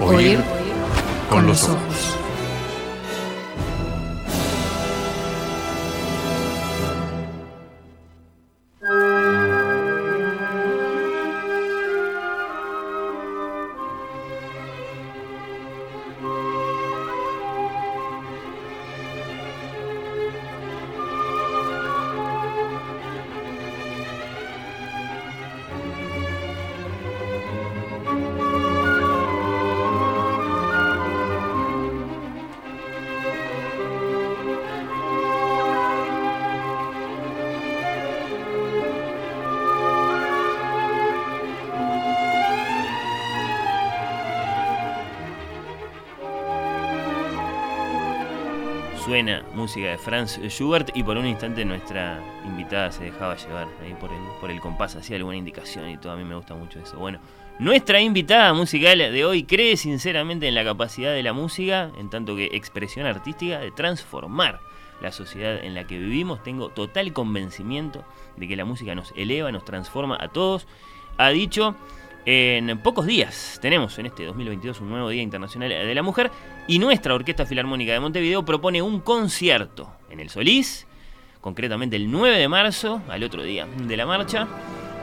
Oír con los ojos. Música de Franz Schubert y por un instante nuestra invitada se dejaba llevar ahí por el, por el compás, hacía alguna indicación y todo. A mí me gusta mucho eso. Bueno, nuestra invitada musical de hoy cree sinceramente en la capacidad de la música, en tanto que expresión artística, de transformar la sociedad en la que vivimos. Tengo total convencimiento de que la música nos eleva, nos transforma a todos. Ha dicho en pocos días tenemos en este 2022 un nuevo Día Internacional de la Mujer y nuestra Orquesta Filarmónica de Montevideo propone un concierto en el Solís, concretamente el 9 de marzo, al otro día de la marcha,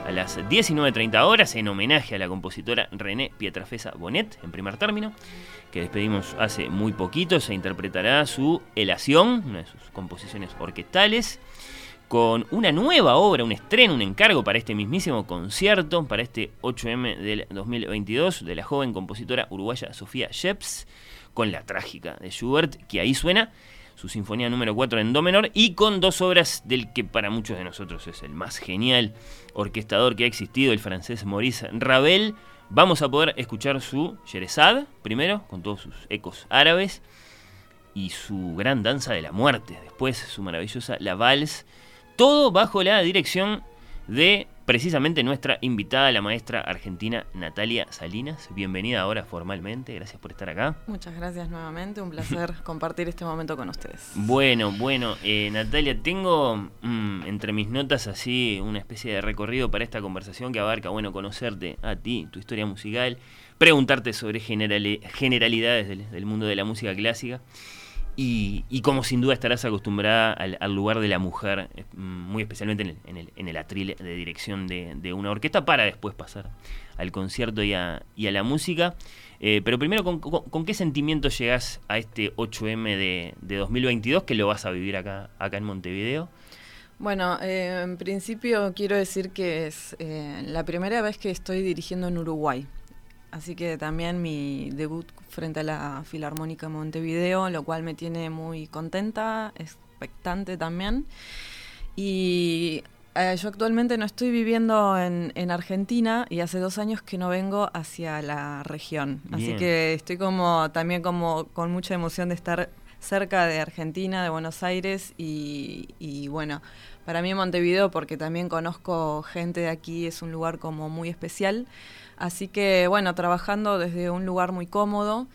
a las 19.30 horas, en homenaje a la compositora René Pietrafesa Bonet, en primer término, que despedimos hace muy poquito. Se interpretará su Elación, una de sus composiciones orquestales con una nueva obra, un estreno, un encargo para este mismísimo concierto, para este 8M del 2022, de la joven compositora uruguaya Sofía Sheps, con la trágica de Schubert, que ahí suena su sinfonía número 4 en do menor, y con dos obras del que para muchos de nosotros es el más genial orquestador que ha existido, el francés Maurice Ravel. Vamos a poder escuchar su Sherezad, primero, con todos sus ecos árabes, y su gran danza de la muerte, después su maravillosa La Valse, todo bajo la dirección de precisamente nuestra invitada, la maestra argentina Natalia Salinas. Bienvenida ahora formalmente, gracias por estar acá. Muchas gracias nuevamente, un placer compartir este momento con ustedes. Bueno, bueno, eh, Natalia, tengo mm, entre mis notas así una especie de recorrido para esta conversación que abarca, bueno, conocerte a ti, tu historia musical, preguntarte sobre generalidades del mundo de la música clásica. Y, como sin duda estarás acostumbrada al, lugar de la mujer, eh, muy especialmente en el, atril de dirección de, una orquesta, para después pasar al concierto y a, la música. Eh, pero primero, ¿con, qué sentimiento llegás a este 8M de, 2022 que lo vas a vivir acá, acá en Montevideo? Bueno, eh, en principio quiero decir que es la primera vez que estoy dirigiendo en Uruguay. Así que también mi debut frente a la Filarmónica Montevideo, lo cual me tiene muy contenta, expectante también. Y eh, yo actualmente no estoy viviendo en, Argentina y hace dos años que no vengo hacia la región. Así que estoy como también como con mucha emoción de estar cerca de Argentina, de Buenos Aires y, y bueno, para mí Montevideo porque también conozco gente de aquí, es un lugar como muy especial. Así que bueno, trabajando desde un lugar muy cómodo.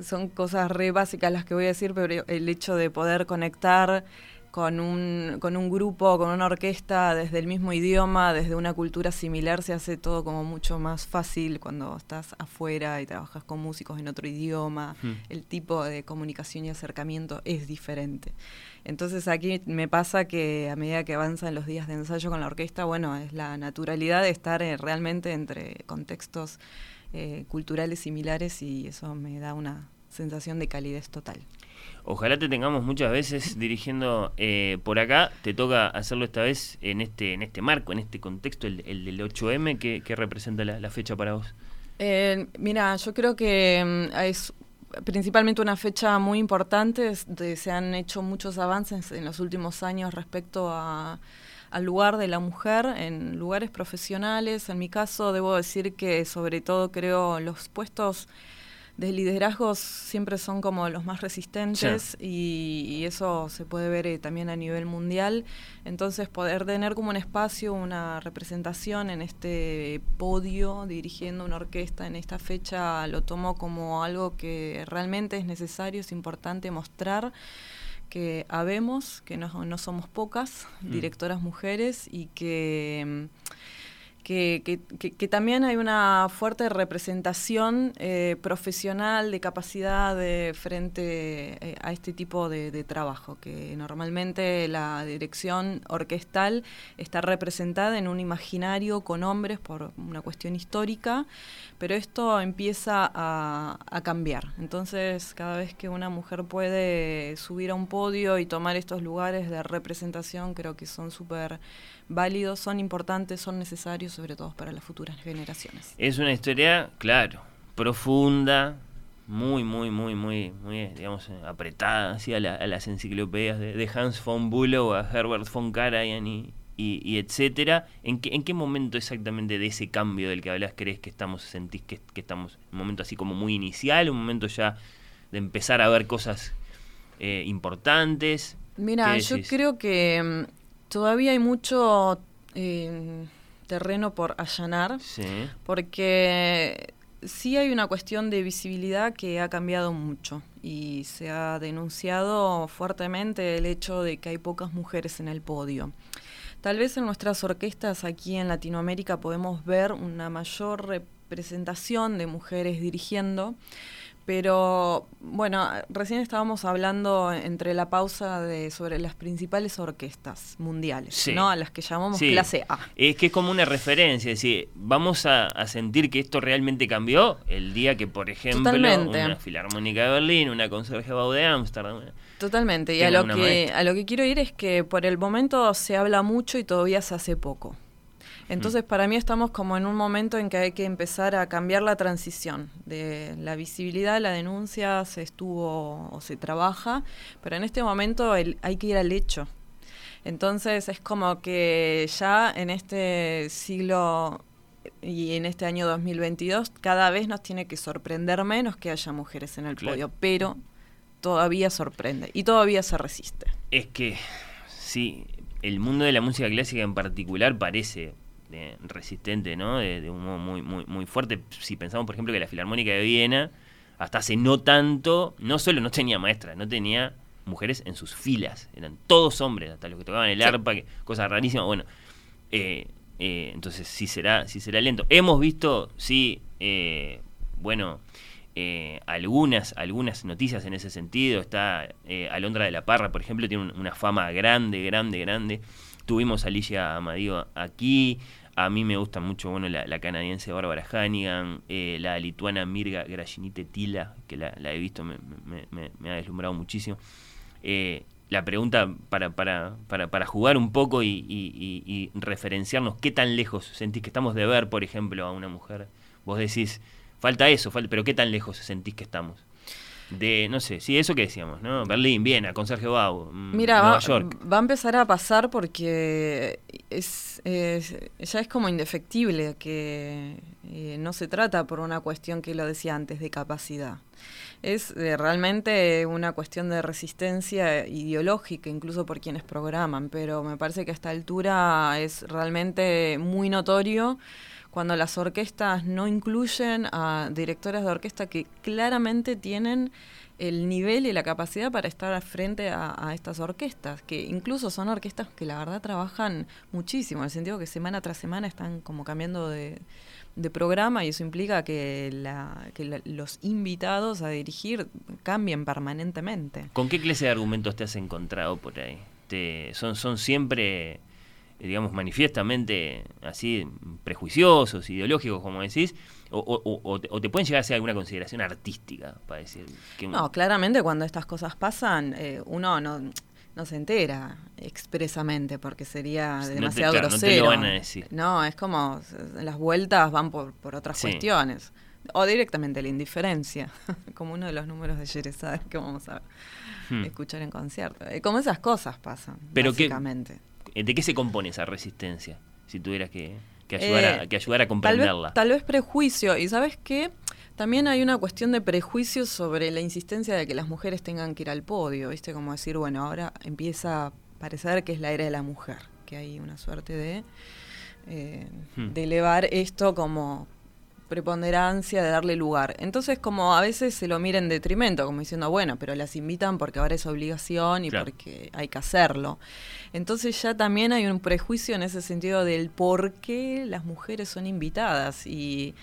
son cosas re básicas las que voy a decir, pero el hecho de poder conectar con un, con un grupo, con una orquesta desde el mismo idioma, desde una cultura similar, se hace todo como mucho más fácil cuando estás afuera y trabajas con músicos en otro idioma. Hmm. El tipo de comunicación y acercamiento es diferente. Entonces aquí me pasa que a medida que avanzan los días de ensayo con la orquesta, bueno, es la naturalidad de estar eh, realmente entre contextos eh, culturales similares y eso me da una sensación de calidez total. Ojalá te tengamos muchas veces dirigiendo eh, por acá. Te toca hacerlo esta vez en este, en este marco, en este contexto, el, del 8M. ¿Qué, representa la, fecha para vos? mira, yo creo que mm, es principalmente una fecha muy importante, se han hecho muchos avances en los últimos años respecto al lugar de la mujer en lugares profesionales. En mi caso, debo decir que sobre todo creo los puestos de liderazgos siempre son como los más resistentes y, eso se puede ver eh, también a nivel mundial. Entonces poder tener como un espacio, una representación en este podio dirigiendo una orquesta en esta fecha lo tomo como algo que realmente es necesario, es importante mostrar que habemos, que no, somos pocas mm. directoras mujeres y que que, también hay una fuerte representación eh, profesional de capacidad frente eh, a este tipo de, trabajo, que normalmente la dirección orquestal está representada en un imaginario con hombres por una cuestión histórica, pero esto empieza a, a cambiar. Entonces, cada vez que una mujer puede subir a un podio y tomar estos lugares de representación, creo que son súper válidos, son importantes, son necesarios, sobre todo para las futuras generaciones. Es una historia, claro, profunda, muy, muy, muy, muy, muy, digamos, apretada hacia a, las enciclopedias de, Hans von Bülow a Herbert von Karajan y, y, etcétera. ¿En qué, ¿En qué momento exactamente de ese cambio del que hablas crees que estamos, sentís que, que estamos, un momento así como muy inicial, un momento ya de empezar a ver cosas eh, importantes? Mira, yo creo que mm, Todavía hay mucho eh, terreno por allanar, porque sí hay una cuestión de visibilidad que ha cambiado mucho y se ha denunciado fuertemente el hecho de que hay pocas mujeres en el podio. Tal vez en nuestras orquestas aquí en Latinoamérica podemos ver una mayor representación de mujeres dirigiendo, pero bueno, recién estábamos hablando entre la pausa de sobre las principales orquestas mundiales, ¿no? A las que llamamos clase A. Es que es como una referencia, es decir, vamos a, sentir que esto realmente cambió el día que, por ejemplo, una Filarmónica de Berlín, una Concertgebouw de Ámsterdam. Totalmente, y a lo, que, a lo que quiero ir es que por el momento se habla mucho y todavía se hace poco. Entonces, para mí estamos como en un momento en que hay que empezar a cambiar la transición de la visibilidad, la denuncia se estuvo o se trabaja, pero en este momento hay que ir al hecho. Entonces, es como que ya en este siglo y en este año 2022 cada vez nos tiene que sorprender menos que haya mujeres en el podio, pero todavía sorprende y todavía se resiste. Es que sí, el mundo de la música clásica en particular parece resistente, ¿no? De, un modo muy, muy, muy fuerte. Si pensamos, por ejemplo, que la Filarmónica de Viena, hasta hace no tanto, no solo no tenía maestras, no tenía mujeres en sus filas. Eran todos hombres, hasta los que tocaban el arpa, que, cosa rarísima. Bueno, eh, eh, entonces sí será, sí será lento. Hemos visto, sí, eh, bueno, algunas, algunas noticias en ese sentido. Está Alondra de la Parra, por ejemplo, tiene una fama grande, grande, grande. Tuvimos a Alicia Amadío aquí, a mí me gusta mucho bueno, la, canadiense Bárbara Hannigan, eh, la lituana Mirga Grashinite Tila, que la, he visto, me, ha deslumbrado muchísimo. Eh, la pregunta para, para, para, para, jugar un poco y, referenciarnos, ¿qué tan lejos sentís que estamos de ver, por ejemplo, a una mujer? Vos decís, falta eso, falta, pero ¿qué tan lejos sentís que estamos? De, no sé, sí, eso que decíamos, ¿no? Berlín, Viena, con Sergio Bau, mm, Mira, Nueva York. Va a empezar a pasar porque es, ya es como indefectible que eh, no se trata por una cuestión que lo decía antes de capacidad. Es eh, realmente una cuestión de resistencia ideológica, incluso por quienes programan, pero me parece que a esta altura es realmente muy notorio cuando las orquestas no incluyen a directores de orquesta que claramente tienen el nivel y la capacidad para estar frente a, estas orquestas, que incluso son orquestas que la verdad trabajan muchísimo, en el sentido que semana tras semana están como cambiando de, programa y eso implica que, la, que los invitados a dirigir cambien permanentemente. ¿Con qué clase de argumentos te has encontrado por ahí? Te, son, ¿Son siempre digamos, manifiestamente así prejuiciosos, ideológicos, como decís, o, te pueden llegar a hacer alguna consideración artística para decir que No, claramente cuando estas cosas pasan, eh, uno no, no se entera expresamente porque sería demasiado grosero. No, decir. no, es como las vueltas van por, por otras cuestiones. O directamente la indiferencia, como uno de los números de Jerezade que vamos a hmm. escuchar en concierto. Eh, como esas cosas pasan, Pero básicamente. Eh, ¿De qué se compone esa resistencia? Si tuvieras que, ayudar, a, que ayudar a comprenderla. Tal vez, prejuicio. Y sabes qué? También hay una cuestión de prejuicio sobre la insistencia de que las mujeres tengan que ir al podio, ¿viste? Como decir, bueno, ahora empieza a parecer que es la era de la mujer, que hay una suerte de, eh, hmm. de elevar esto como preponderancia de darle lugar. Entonces, como a veces se lo mira en detrimento, como diciendo, bueno, pero las invitan porque ahora es obligación y porque hay que hacerlo. Entonces ya también hay un prejuicio en ese sentido del por qué las mujeres son invitadas y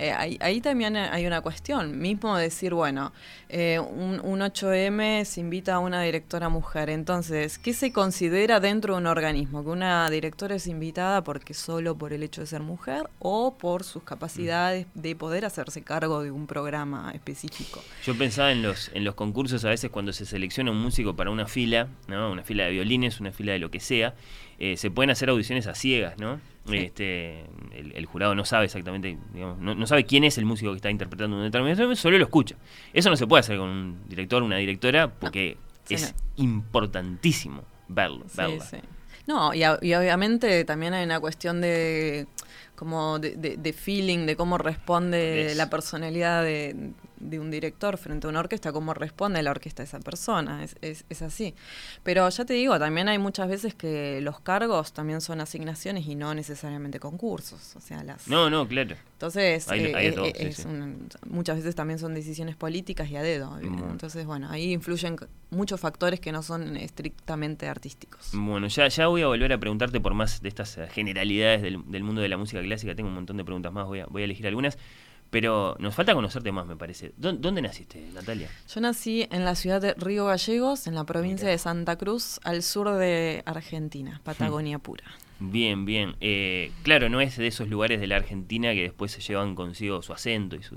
eh, ahí, también hay una cuestión, mismo decir, bueno, eh, un, 8M se invita a una directora mujer, entonces, ¿qué se considera dentro de un organismo? ¿Que una directora es invitada porque solo por el hecho de ser mujer o por sus capacidades de poder hacerse cargo de un programa específico? Yo pensaba en los, en los concursos a veces cuando se selecciona un músico para una fila, ¿no? una fila de violines, una fila de lo que sea, eh, se pueden hacer audiciones a ciegas, ¿no? Este, el, jurado no sabe exactamente, digamos, no, sabe quién es el músico que está interpretando un determinado solo lo escucha. Eso no se puede hacer con un director, una directora, porque es importantísimo verlo. verla. No, y, obviamente también hay una cuestión de como de, feeling, de cómo responde la personalidad de, de un director frente a una orquesta, cómo responde la orquesta a esa persona, es, es, así. Pero ya te digo, también hay muchas veces que los cargos también son asignaciones y no necesariamente concursos, o sea, las... No, no, claro. Entonces, eh, eh, muchas veces también son decisiones políticas y a dedo. Entonces, bueno, ahí influyen muchos factores que no son estrictamente artísticos. Bueno, ya, ya voy a volver a preguntarte por más de estas generalidades del, del mundo de la música clásica, tengo un montón de preguntas más, voy a, voy a elegir algunas. Pero nos falta conocerte más, me parece. ¿Dónde, naciste, Natalia? Yo nací en la ciudad de Río Gallegos, en la provincia de Santa Cruz, al sur de Argentina, Patagonia hmm. pura. Bien, bien. Eh, claro, no es de esos lugares de la Argentina que después se llevan consigo su acento y su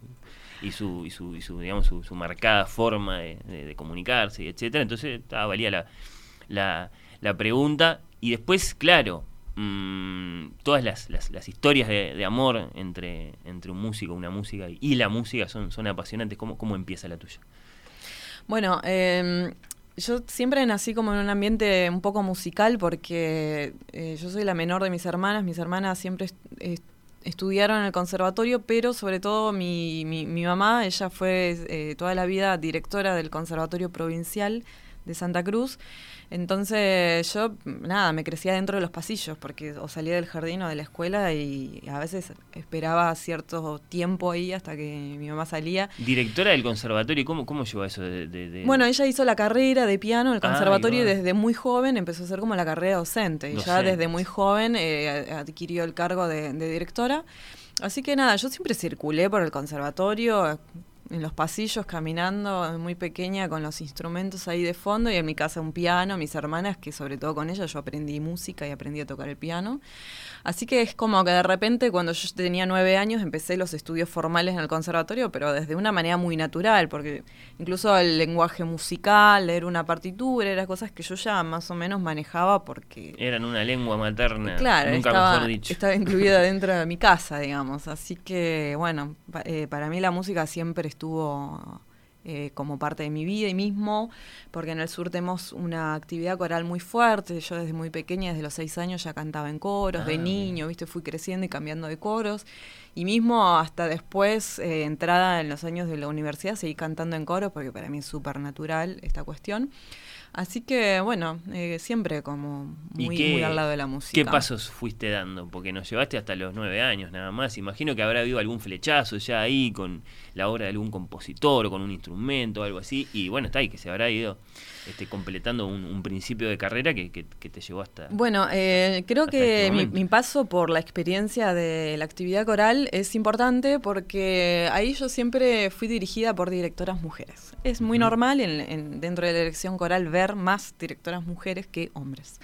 y su, y su, y su digamos su, marcada forma de, comunicarse, etcétera. Entonces, valía la, la, la pregunta. Y después, claro, mmm, todas las, las, historias de, amor entre, entre un músico, una música y, la música son, son apasionantes. ¿Cómo, ¿Cómo empieza la tuya? Bueno, eh, yo siempre nací como en un ambiente un poco musical porque eh, yo soy la menor de mis hermanas. Mis hermanas siempre estudiaron en el conservatorio, pero sobre todo mi, mi, mi mamá, ella fue eh, toda la vida directora del Conservatorio Provincial de Santa Cruz. Entonces yo, nada, me crecía dentro de los pasillos, porque o salía del jardín o de la escuela y a veces esperaba cierto tiempo ahí hasta que mi mamá salía. Directora del conservatorio, ¿cómo, cómo llevó eso? De, Bueno, ella hizo la carrera de piano en el conservatorio y desde muy joven empezó a hacer como la carrera docente. Y ya desde muy joven eh, adquirió el cargo de directora. Así que nada, yo siempre circulé por el conservatorio, en los pasillos caminando, muy pequeña, con los instrumentos ahí de fondo y en mi casa un piano, mis hermanas, que sobre todo con ellas yo aprendí música y aprendí a tocar el piano. Así que es como que de repente cuando yo tenía nueve años empecé los estudios formales en el conservatorio, pero desde una manera muy natural, porque incluso el lenguaje musical, leer una partitura, eran cosas que yo ya más o menos manejaba porque... Eran una lengua materna, claro, nunca estaba, mejor dicho. Estaba incluida dentro de mi casa, digamos. Así que, bueno, eh, para mí la música siempre estuvo eh, como parte de mi vida y mismo, porque en el sur tenemos una actividad coral muy fuerte. Yo desde muy pequeña, desde los seis años, ya cantaba en coros, de ah, niño, viste, fui creciendo y cambiando de coros. Y mismo hasta después, eh, entrada en los años de la universidad, seguí cantando en coros, porque para mí es súper natural esta cuestión. Así que, bueno, eh, siempre como muy, al lado de la música. ¿Qué pasos fuiste dando? Porque nos llevaste hasta los nueve años nada más. Imagino que habrá habido algún flechazo ya ahí con la obra de algún compositor o con un instrumento o algo así. Y bueno, está ahí, que se habrá ido este, completando un, principio de carrera que, te llevó hasta... Bueno, eh, creo que este mi, paso por la experiencia de la actividad coral es importante porque ahí yo siempre fui dirigida por directoras mujeres. Es muy normal en, dentro de la elección coral ver más directoras mujeres que hombres.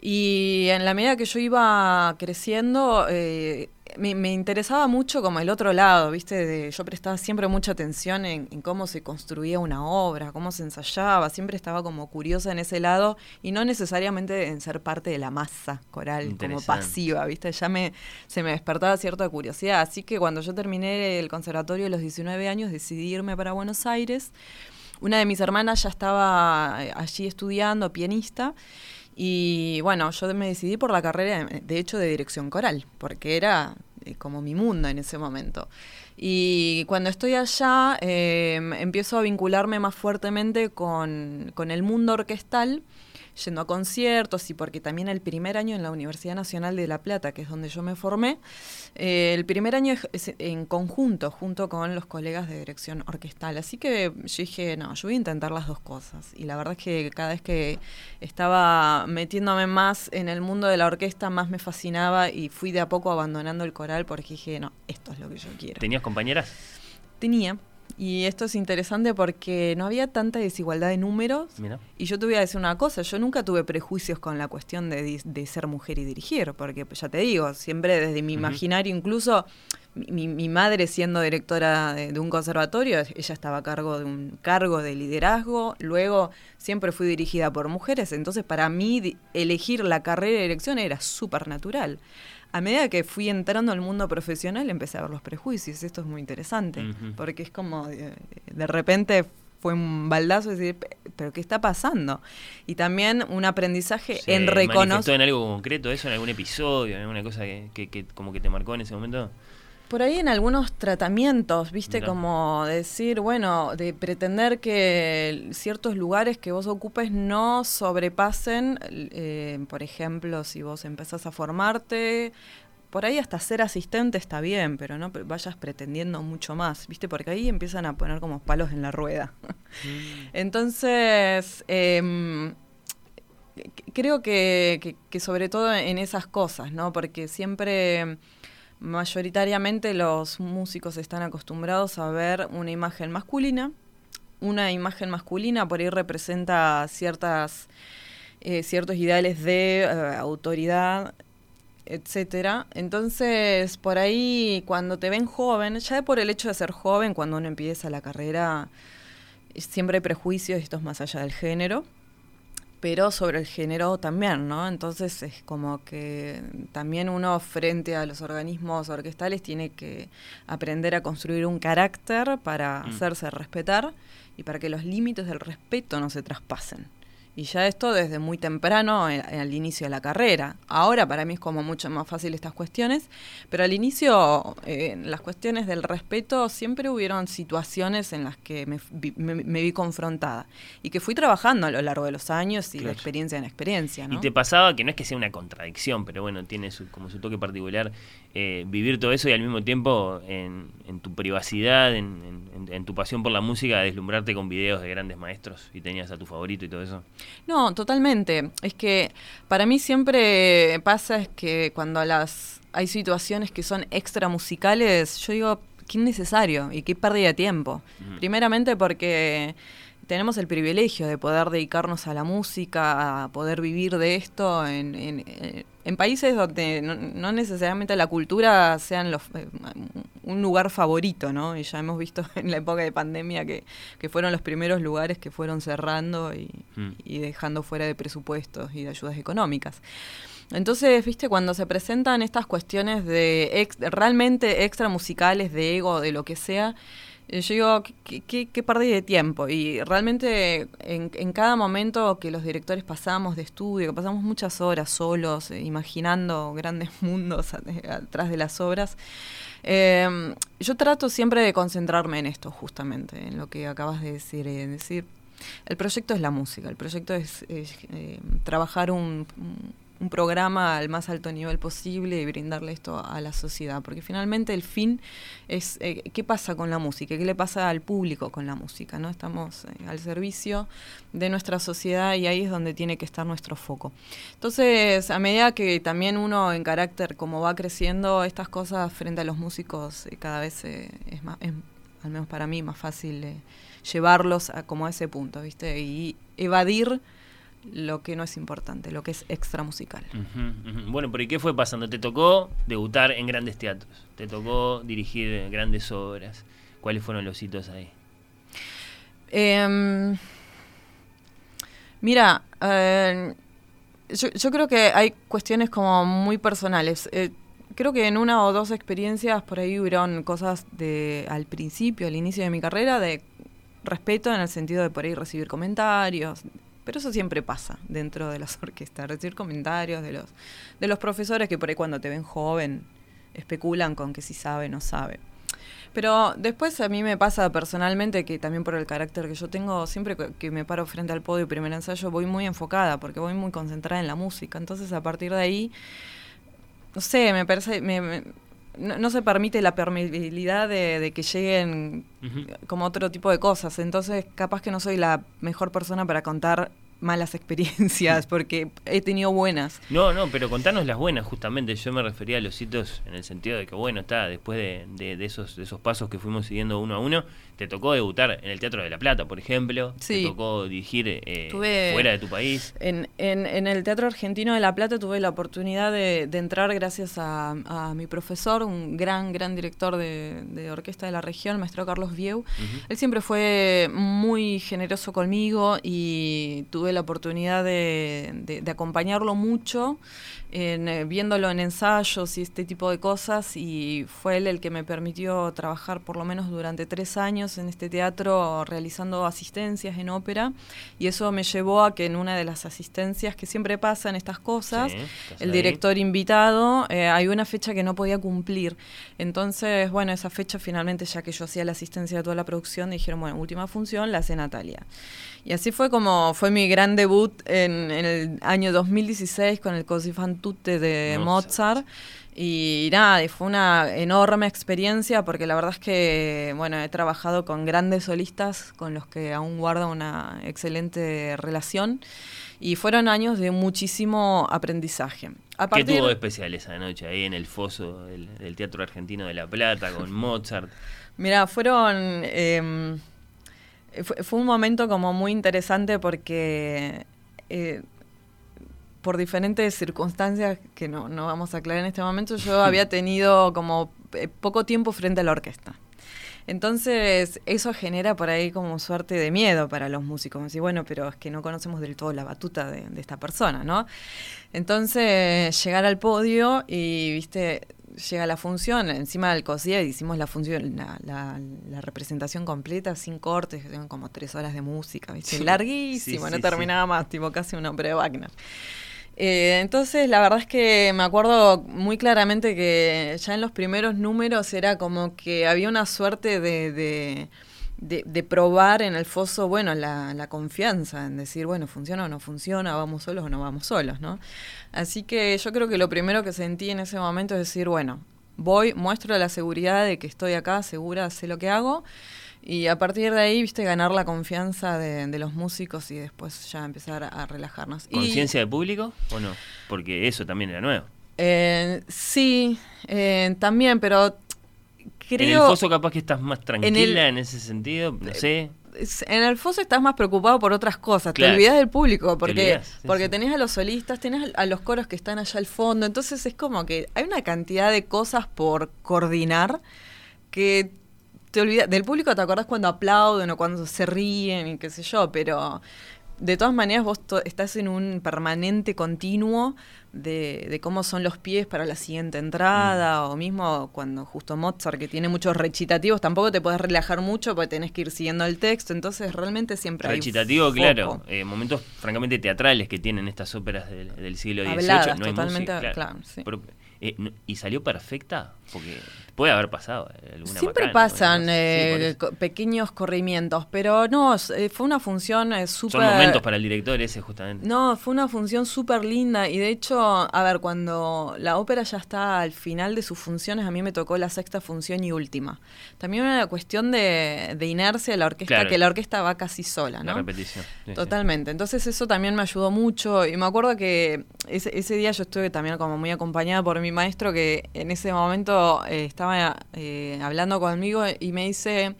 Y en la medida que yo iba creciendo, eh, me, interesaba mucho como el otro lado, ¿viste? De, yo prestaba siempre mucha atención en, cómo se construía una obra, cómo se ensayaba, siempre estaba como curiosa en ese lado y no necesariamente en ser parte de la masa coral como pasiva, ¿viste? Ya me, se me despertaba cierta curiosidad, así que cuando yo terminé el conservatorio a los 19 años decidí irme para Buenos Aires. Una de mis hermanas ya estaba eh, allí estudiando, pianista, y bueno, yo me decidí por la carrera, de hecho, de dirección coral, porque era eh, como mi mundo en ese momento. Y cuando estoy allá, em, empiezo a vincularme más fuertemente con, con, el mundo orquestal, yendo a conciertos y porque también el primer año en la Universidad Nacional de La Plata, que es donde yo me formé, eh, el primer año es, en conjunto, junto con los colegas de dirección orquestal. Así que yo dije, no, yo voy a intentar las dos cosas. Y la verdad es que cada vez que estaba metiéndome más en el mundo de la orquesta, más me fascinaba y fui de a poco abandonando el coral porque dije, no, esto es lo que yo quiero. ¿Tenías compañeras? Tenía. Y esto es interesante porque no había tanta desigualdad de números. Y yo te voy a decir una cosa, yo nunca tuve prejuicios con la cuestión de, ser mujer y dirigir, porque ya te digo, siempre desde mi imaginario, incluso mi, madre siendo directora de, un conservatorio, ella estaba a cargo de un cargo de liderazgo, luego siempre fui dirigida por mujeres, entonces para mí elegir la carrera de dirección era súper natural a medida que fui entrando al mundo profesional empecé a ver los prejuicios. Esto es muy interesante, porque es como de, repente fue un baldazo decir, pero ¿qué está pasando? Y también un aprendizaje en reconocer... en algo concreto eso, en algún episodio, en alguna cosa que como que te marcó en ese momento? Por ahí en algunos tratamientos, viste, como decir, bueno, de pretender que ciertos lugares que vos ocupes no sobrepasen, eh, por ejemplo, si vos empezás a formarte, por ahí hasta ser asistente está bien, pero no vayas pretendiendo mucho más, viste, porque ahí empiezan a poner como palos en la rueda. Mm. Entonces, em, creo que, que sobre todo en esas cosas, ¿no? Porque siempre mayoritariamente los músicos están acostumbrados a ver una imagen masculina. Una imagen masculina por ahí representa ciertas, eh, ciertos ideales de eh, autoridad, etcétera. Entonces, por ahí, cuando te ven joven, ya por el hecho de ser joven, cuando uno empieza la carrera, siempre hay prejuicios, esto es más allá del género pero sobre el género también, ¿no? Entonces es como que también uno frente a los organismos orquestales tiene que aprender a construir un carácter para mm. hacerse respetar y para que los límites del respeto no se traspasen. Y ya esto desde muy temprano, al inicio de la carrera. Ahora para mí es como mucho más fácil estas cuestiones, pero al inicio, eh, las cuestiones del respeto, siempre hubieron situaciones en las que me, vi confrontada y que fui trabajando a lo largo de los años y de experiencia en experiencia. Y te pasaba que no es que sea una contradicción, pero bueno, tiene como su toque particular eh, vivir todo eso y al mismo tiempo en, tu privacidad, en, tu pasión por la música, deslumbrarte con videos de grandes maestros y tenías a tu favorito y todo eso. No, totalmente. Es que para mí siempre pasa es que cuando las hay situaciones que son extra musicales, yo digo, qué innecesario y qué pérdida de tiempo. Primeramente porque tenemos el privilegio de poder dedicarnos a la música, a poder vivir de esto en, en, países donde no, necesariamente la cultura sea los, eh, un lugar favorito, ¿no? Y ya hemos visto en la época de pandemia que, fueron los primeros lugares que fueron cerrando y, mm. y dejando fuera de presupuestos y de ayudas económicas. Entonces, viste, cuando se presentan estas cuestiones de realmente extra musicales, de ego, de lo que sea, yo digo, ¿qué, qué, perdí de tiempo? Y realmente en, cada momento que los directores pasamos de estudio, que pasamos muchas horas solos, eh, imaginando grandes mundos atrás de las obras, em, yo trato siempre de concentrarme en esto, justamente, en lo que acabas de decir. Es decir, el proyecto es la música, el proyecto es, eh, trabajar un programa al más alto nivel posible y brindarle esto a la sociedad, porque finalmente el fin es eh, qué pasa con la música, qué le pasa al público con la música, ¿no? Estamos eh, al servicio de nuestra sociedad y ahí es donde tiene que estar nuestro foco. Entonces, a medida que también uno en carácter como va creciendo, estas cosas frente a los músicos eh, cada vez es más, al menos para mí, más fácil llevarlos a como a ese punto, ¿viste? Y evadir lo que no es importante, lo que es extra musical. Bueno, pero ¿y qué fue pasando? ¿Te tocó debutar en grandes teatros? ¿Te tocó dirigir grandes obras? ¿Cuáles fueron los hitos ahí? Em, mira, eh, yo, creo que hay cuestiones como muy personales. Eh, creo que en una o dos experiencias por ahí hubieron cosas de al principio, al inicio de mi carrera, de respeto en el sentido de por ahí recibir comentarios, pero eso siempre pasa dentro de las orquestas, recibir comentarios de los, de los profesores que por ahí cuando te ven joven especulan con que si sabe o no sabe. Pero después a mí me pasa personalmente que también por el carácter que yo tengo, siempre que me paro frente al podio y primer ensayo voy muy enfocada porque voy muy concentrada en la música. Entonces a partir de ahí, no sé, me parece... no, se permite la permeabilidad de, que lleguen como otro tipo de cosas. Entonces, capaz que no soy la mejor persona para contar malas experiencias, porque he tenido buenas. No, no, pero contanos las buenas, justamente. Yo me refería a los hitos en el sentido de que, bueno, está, después de, de, esos, de esos pasos que fuimos siguiendo uno a uno, te tocó debutar en el Teatro de la Plata, por ejemplo. Sí. Te tocó dirigir eh, fuera de tu país. En, en, el Teatro Argentino de la Plata tuve la oportunidad de, entrar gracias a, mi profesor, un gran, gran director de, orquesta de la región, maestro Carlos Vieu. Él siempre fue muy generoso conmigo y tuve la oportunidad de, acompañarlo mucho, en, eh, viéndolo en ensayos y este tipo de cosas, y fue él el que me permitió trabajar por lo menos durante tres años en este teatro realizando asistencias en ópera, y eso me llevó a que en una de las asistencias que siempre pasan estas cosas, el director invitado, eh, hay una fecha que no podía cumplir. Entonces, bueno, esa fecha finalmente, ya que yo hacía la asistencia de toda la producción, dijeron, bueno, última función, la hace Natalia. Y así fue como fue mi gran debut en, el año 2016 con el Così fan tutte de Mozart. Y nada, fue una enorme experiencia porque la verdad es que, bueno, he trabajado con grandes solistas con los que aún guardo una excelente relación y fueron años de muchísimo aprendizaje. ¿Qué tuvo de especial esa noche ahí en el foso del, Teatro Argentino de La Plata con Mozart? Mira, fueron... Em, fue, un momento como muy interesante porque eh, por diferentes circunstancias que no, no vamos a aclarar en este momento, yo había tenido como eh, poco tiempo frente a la orquesta. Entonces, eso genera por ahí como suerte de miedo para los músicos. Decir, bueno, pero es que no conocemos del todo la batuta de, de esta persona, ¿no? Entonces, llegar al podio y, viste, llega la función, encima del COSIA hicimos la función, la, representación completa, sin cortes, como tres horas de música, larguísimo, no terminaba más, tipo casi una ópera de Wagner. Eh, entonces, la verdad es que me acuerdo muy claramente que ya en los primeros números era como que había una suerte de de, probar en el foso, bueno, la, la, confianza, en decir, bueno, funciona o no funciona, vamos solos o no vamos solos, ¿no? Así que yo creo que lo primero que sentí en ese momento es decir, bueno, voy, muestro la seguridad de que estoy acá, segura, sé lo que hago, y a partir de ahí, viste, ganar la confianza de, los músicos y después ya empezar a, relajarnos. ¿Conciencia de público o no? Porque eso también era nuevo. Eh, sí, eh, también, pero en el foso capaz que estás más tranquila en, ese sentido, no sé. En el foso estás más preocupado por otras cosas, te olvidas del público, porque, porque tenés a los solistas, tenés a los coros que están allá al fondo, entonces es como que hay una cantidad de cosas por coordinar que te olvidas, del público te acordás cuando aplauden o cuando se ríen y qué sé yo, pero de todas maneras vos estás en un permanente continuo de, cómo son los pies para la siguiente entrada, mm. o mismo cuando justo Mozart, que tiene muchos recitativos, tampoco te puedes relajar mucho porque tenés que ir siguiendo el texto, entonces realmente siempre Recitativo, hay claro, eh, momentos francamente teatrales que tienen estas óperas del, siglo XVIII. no totalmente, claro. Eh, ¿Y salió perfecta? Porque puede haber pasado alguna Siempre pasan eh, pequeños corrimientos, pero no, eh, fue una función súper... Son momentos para el director ese justamente. No, fue una función súper linda y de hecho, a ver, cuando la ópera ya está al final de sus funciones, a mí me tocó la sexta función y última. También una cuestión de, inercia de la orquesta, que la orquesta va casi sola, ¿no? La repetición. Totalmente. Entonces eso también me ayudó mucho y me acuerdo que ese, ese día yo estuve también como muy acompañada por mi maestro que en ese momento eh, estaba eh, hablando conmigo y me dice,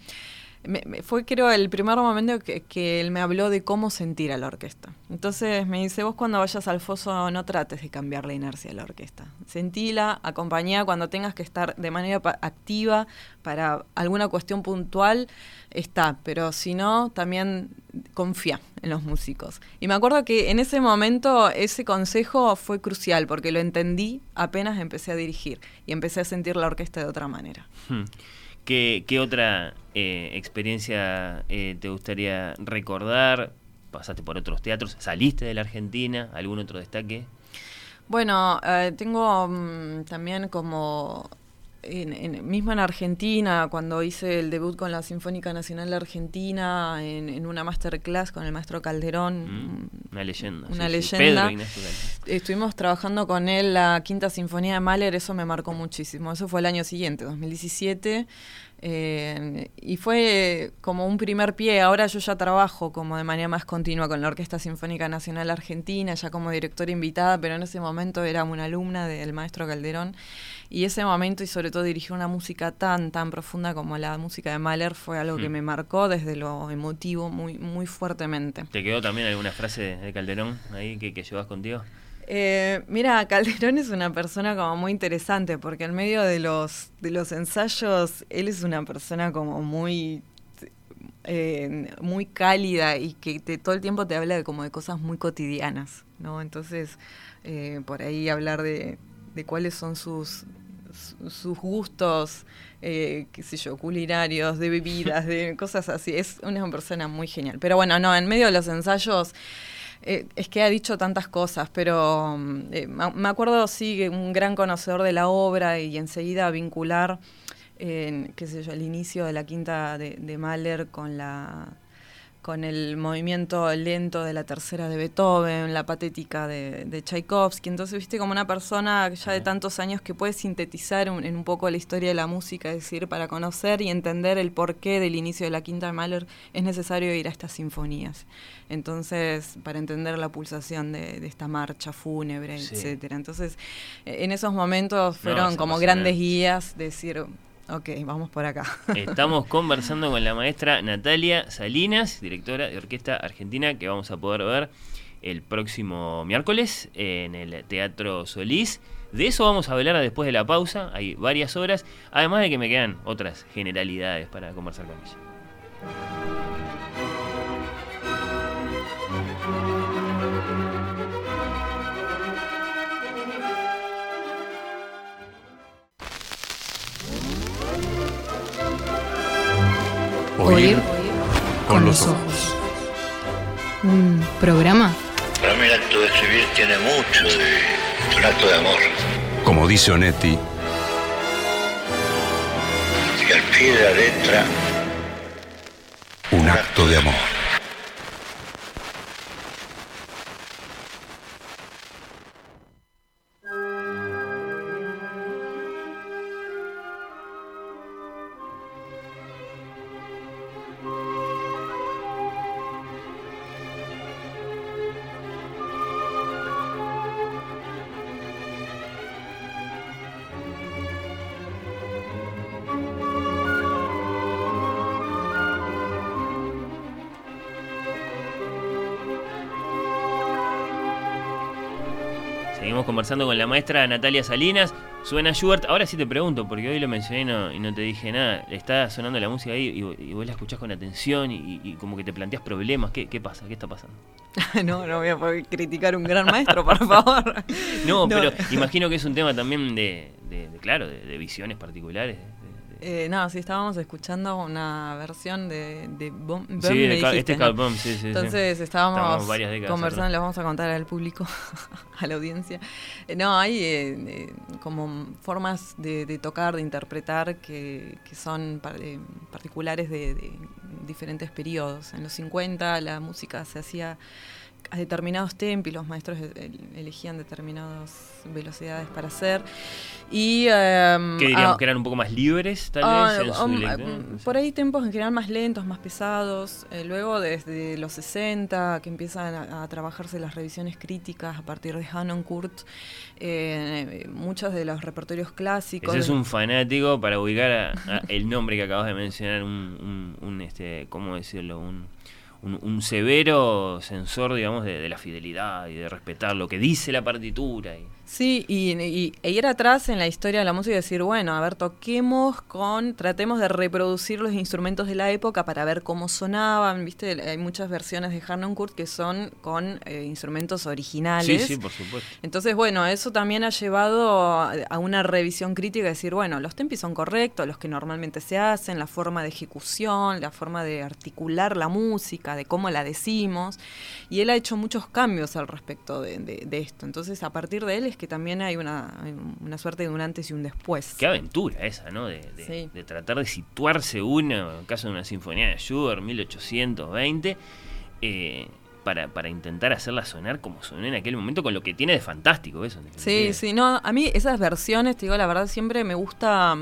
fue creo el primer momento que, él me habló de cómo sentir a la orquesta. Entonces me dice, vos cuando vayas al foso no trates de cambiar la inercia de la orquesta. Sentila, acompañá cuando tengas que estar de manera activa para alguna cuestión puntual, está, pero si no, también confía en los músicos. Y me acuerdo que en ese momento ese consejo fue crucial porque lo entendí apenas empecé a dirigir y empecé a sentir la orquesta de otra manera. Hmm. ¿Qué, otra eh, experiencia eh, te gustaría recordar? ¿Pasaste por otros teatros? ¿Saliste de la Argentina? ¿Algún otro destaque? Bueno, eh, tengo mm, también como en, mismo en Argentina, cuando hice el debut con la Sinfónica Nacional de Argentina, en, una masterclass con el maestro Calderón. Mm, una leyenda. Una leyenda. Estuvimos trabajando con él la Quinta Sinfonía de Mahler, eso me marcó muchísimo. Eso fue el año siguiente, 2017. Eh, y fue como un primer pie. Ahora yo ya trabajo como de manera más continua con la Orquesta Sinfónica Nacional Argentina, ya como directora invitada, pero en ese momento era una alumna del maestro Calderón. Y ese momento, y sobre todo dirigir una música tan, tan profunda como la música de Mahler, fue algo que hmm. me marcó desde lo emotivo muy, muy fuertemente. ¿Te quedó también alguna frase de Calderón ahí que, que llevas contigo? Eh, mira, Calderón es una persona como muy interesante porque en medio de los, de los ensayos él es una persona como muy eh, muy cálida y que todo el tiempo te habla de como de cosas muy cotidianas, ¿no? Entonces, eh, por ahí hablar de, de, cuáles son sus, sus gustos, qué sé yo, culinarios, de bebidas, de cosas así. Es una persona muy genial. Pero bueno, no, en medio de los ensayos eh, es que ha dicho tantas cosas, pero mm, eh, me acuerdo, sí, un gran conocedor de la obra y enseguida vincular, qué sé yo, el inicio de la quinta de Mahler con la con el movimiento lento de la tercera de Beethoven, la patética de, Tchaikovsky. Entonces, viste, como una persona ya de tantos años que puede sintetizar en un poco la historia de la música, es decir, para conocer y entender el porqué del inicio de la quinta de Mahler es necesario ir a estas sinfonías. Entonces, para entender la pulsación de, esta marcha fúnebre, etcétera. Entonces, en esos momentos fueron como grandes guías, decir, Ok, vamos por acá. Estamos conversando con la maestra Natalia Salinas, directora de Orquesta Argentina, que vamos a poder ver el próximo miércoles en el Teatro Solís. De eso vamos a hablar después de la pausa, hay varias horas, además de que me quedan otras generalidades para conversar con ella. Oír con los ojos. ¿Un programa? Para mí el acto de escribir tiene mucho de un acto de amor. Como dice Onetti. Y al pie de la letra. Un acto de amor. Conversando con la maestra Natalia Salinas. Suena Schubert. Ahora sí te pregunto, porque hoy lo mencioné y no te dije nada. Está sonando la música ahí y, vos la escuchás con atención y, como que te planteas problemas. ¿Qué, pasa? ¿Qué está pasando? no, no voy a poder criticar un gran maestro, por favor. no, pero imagino que es un tema también de, claro, de, visiones particulares, eh, no, sí, estábamos escuchando una versión de, de Sí, este es Carl sí, sí. Entonces estábamos, conversando, les vamos a contar al público, a la audiencia. Eh, no, hay eh, como formas de, tocar, de interpretar que, que son particulares de, diferentes periodos. En los 50 la música se hacía a determinados tempos y los maestros elegían determinadas velocidades para hacer. Y, em, ¿Qué diríamos? ¿Que eran un poco más libres, tal ah, vez? Um, em, por ahí tempos en general más lentos, más pesados. Eh, luego, desde los 60, que empiezan a, trabajarse las revisiones críticas a partir de Hanon Kurt, eh, muchos de los repertorios clásicos. Ese es un fanático para ubicar el nombre que acabas de mencionar, un, un este, ¿cómo decirlo? Un un, severo sensor, digamos, de, de, la fidelidad y de respetar lo que dice la partitura. Y... Sí, y, y, e ir atrás en la historia de la música y decir, bueno, a ver, toquemos con, tratemos de reproducir los instrumentos de la época para ver cómo sonaban, ¿viste? Hay muchas versiones de Harnoncourt que son con eh, instrumentos originales. Sí, sí, por supuesto. Entonces, bueno, eso también ha llevado a, una revisión crítica, decir, bueno, los tempos son correctos, los que normalmente se hacen, la forma de ejecución, la forma de articular la música, de cómo la decimos, y él ha hecho muchos cambios al respecto de, de esto. Entonces, a partir de él es que también hay una, una suerte de un antes y un después. Qué aventura esa, ¿no? De, de, tratar de situarse uno, en caso de una sinfonía de Schubert, 1820, eh, para, para, intentar hacerla sonar como sonó en aquel momento, con lo que tiene de fantástico eso. Sí, sí, no, a mí esas versiones, te digo la verdad, siempre me gusta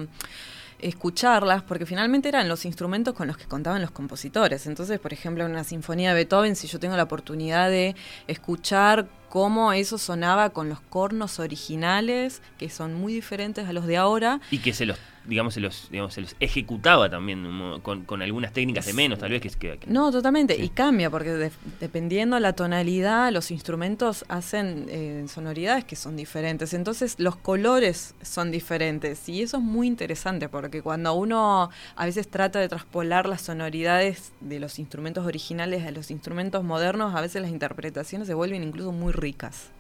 escucharlas, porque finalmente eran los instrumentos con los que contaban los compositores. Entonces, por ejemplo, en una sinfonía de Beethoven, si yo tengo la oportunidad de escuchar cómo eso sonaba con los cornos originales, que son muy diferentes a los de ahora. Y que se los digamos, se los, digamos, se los ejecutaba también con, con algunas técnicas de menos, tal vez. Que, que, no, totalmente. Y cambia, porque dependiendo la tonalidad, los instrumentos hacen eh, sonoridades que son diferentes. Entonces, los colores son diferentes. Y eso es muy interesante, porque cuando uno a veces trata de traspolar las sonoridades de los instrumentos originales a los instrumentos modernos, a veces las interpretaciones se vuelven incluso muy ricas.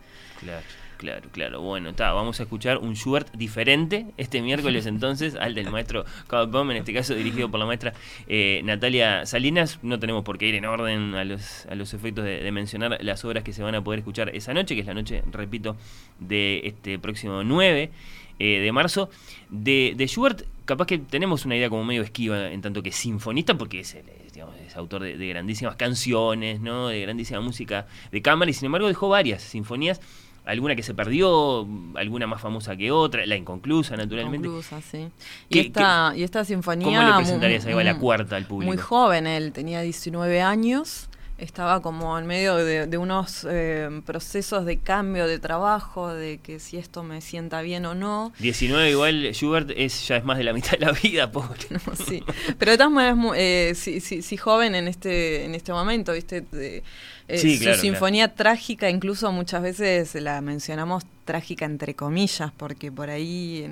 Claro. Claro, claro. Bueno, está, vamos a escuchar un Schubert diferente este miércoles entonces al del maestro Baum, en este caso dirigido por la maestra eh, Natalia Salinas. No tenemos por qué ir en orden a los, a los efectos de, mencionar las obras que se van a poder escuchar esa noche, que es la noche, repito, de este próximo 9 eh, de marzo. De, de, Schubert, capaz que tenemos una idea como medio esquiva en tanto que sinfonista, porque es, digamos, es autor de, de grandísimas canciones, ¿no? de grandísima música de cámara, y sin embargo dejó varias sinfonías alguna que se perdió, alguna más famosa que otra, la inconclusa, naturalmente. Inconclusa, sí. Y esta, y esta sinfonía. ¿Cómo le presentarías ahí la cuarta al público? Muy joven, él tenía 19 años. Estaba como en medio de, unos eh, procesos de cambio de trabajo, de que si esto me sienta bien o no. 19 igual, Schubert es, ya es más de la mitad de la vida, pobre. sí, pero de todas maneras, eh, sí, sí, sí, joven en este, en este momento, ¿viste? De, eh, su sinfonía trágica, incluso muchas veces la mencionamos trágica entre comillas, porque por ahí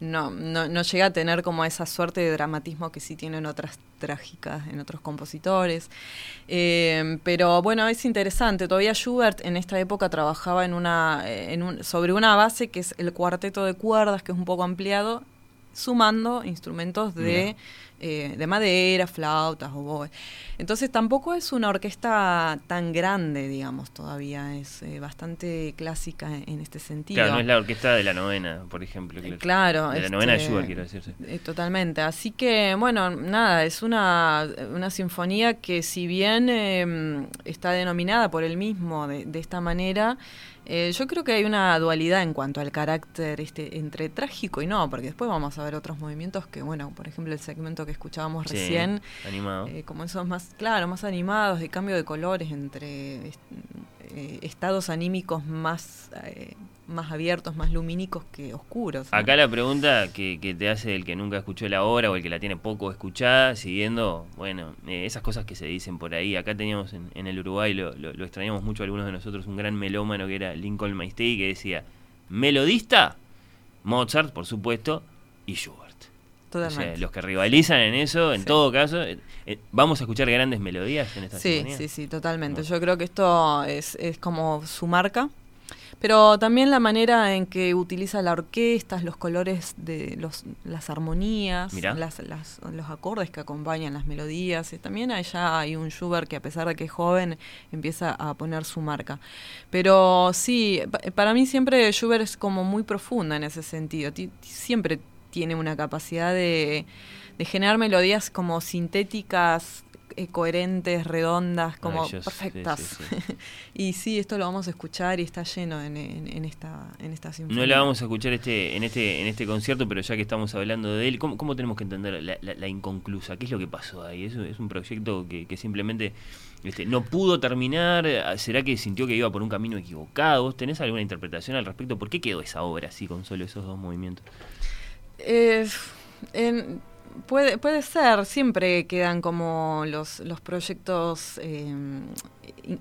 no, no, llega a tener como esa suerte de dramatismo que sí tienen otras trágicas en otros compositores. Eh, pero bueno, es interesante. Todavía Schubert en esta época trabajaba en una, en un, sobre una base que es el cuarteto de cuerdas, que es un poco ampliado, sumando instrumentos de... Eh, de madera, flautas, o Entonces tampoco es una orquesta tan grande, digamos, todavía es eh, bastante clásica en, este sentido. Claro, no es la orquesta de la novena, por ejemplo. claro. De la novena de este, Schubert, quiero decir. Eh, totalmente. Así que, bueno, nada, es una, una sinfonía que si bien em, está denominada por él mismo de, de esta manera, eh, yo creo que hay una dualidad en cuanto al carácter este, entre trágico y no, porque después vamos a ver otros movimientos que, bueno, por ejemplo, el segmento que escuchábamos recién, eh, como esos más, claro, más animados, de cambio de colores entre eh, estados anímicos más más abiertos, más lumínicos que oscuros. Acá la pregunta que, te hace el que nunca escuchó la obra o el que la tiene poco escuchada, siguiendo, bueno, eh, esas cosas que se dicen por ahí. Acá teníamos en, el Uruguay, lo, extrañamos mucho algunos de nosotros, un gran melómano que era Lincoln Maistei, que decía, melodista, Mozart, por supuesto, y Schubert. O sea, los que rivalizan en eso, en todo caso, eh, eh, vamos a escuchar grandes melodías en esta Sí, sí, sí, totalmente. Yo creo que esto es, es como su marca, pero también la manera en que utiliza la orquesta, los colores de los, las armonías, las, los acordes que acompañan las melodías. también allá hay un Schubert que a pesar de que es joven empieza a poner su marca. Pero sí, para mí siempre Schubert es como muy profunda en ese sentido. siempre tiene una capacidad de, de generar melodías como sintéticas eh, coherentes, redondas, como perfectas. y sí, esto lo vamos a escuchar y está lleno en, esta, en esta sinfonía. No la vamos a escuchar este, en, este, en este concierto, pero ya que estamos hablando de él, ¿cómo, tenemos que entender la, inconclusa? ¿Qué es lo que pasó ahí? ¿Es, es un proyecto que, simplemente este, no pudo terminar? ¿Será que sintió que iba por un camino equivocado? ¿Vos tenés alguna interpretación al respecto? ¿Por qué quedó esa obra así con solo esos dos movimientos? Eh, Puede, puede ser, siempre quedan como los, los proyectos eh,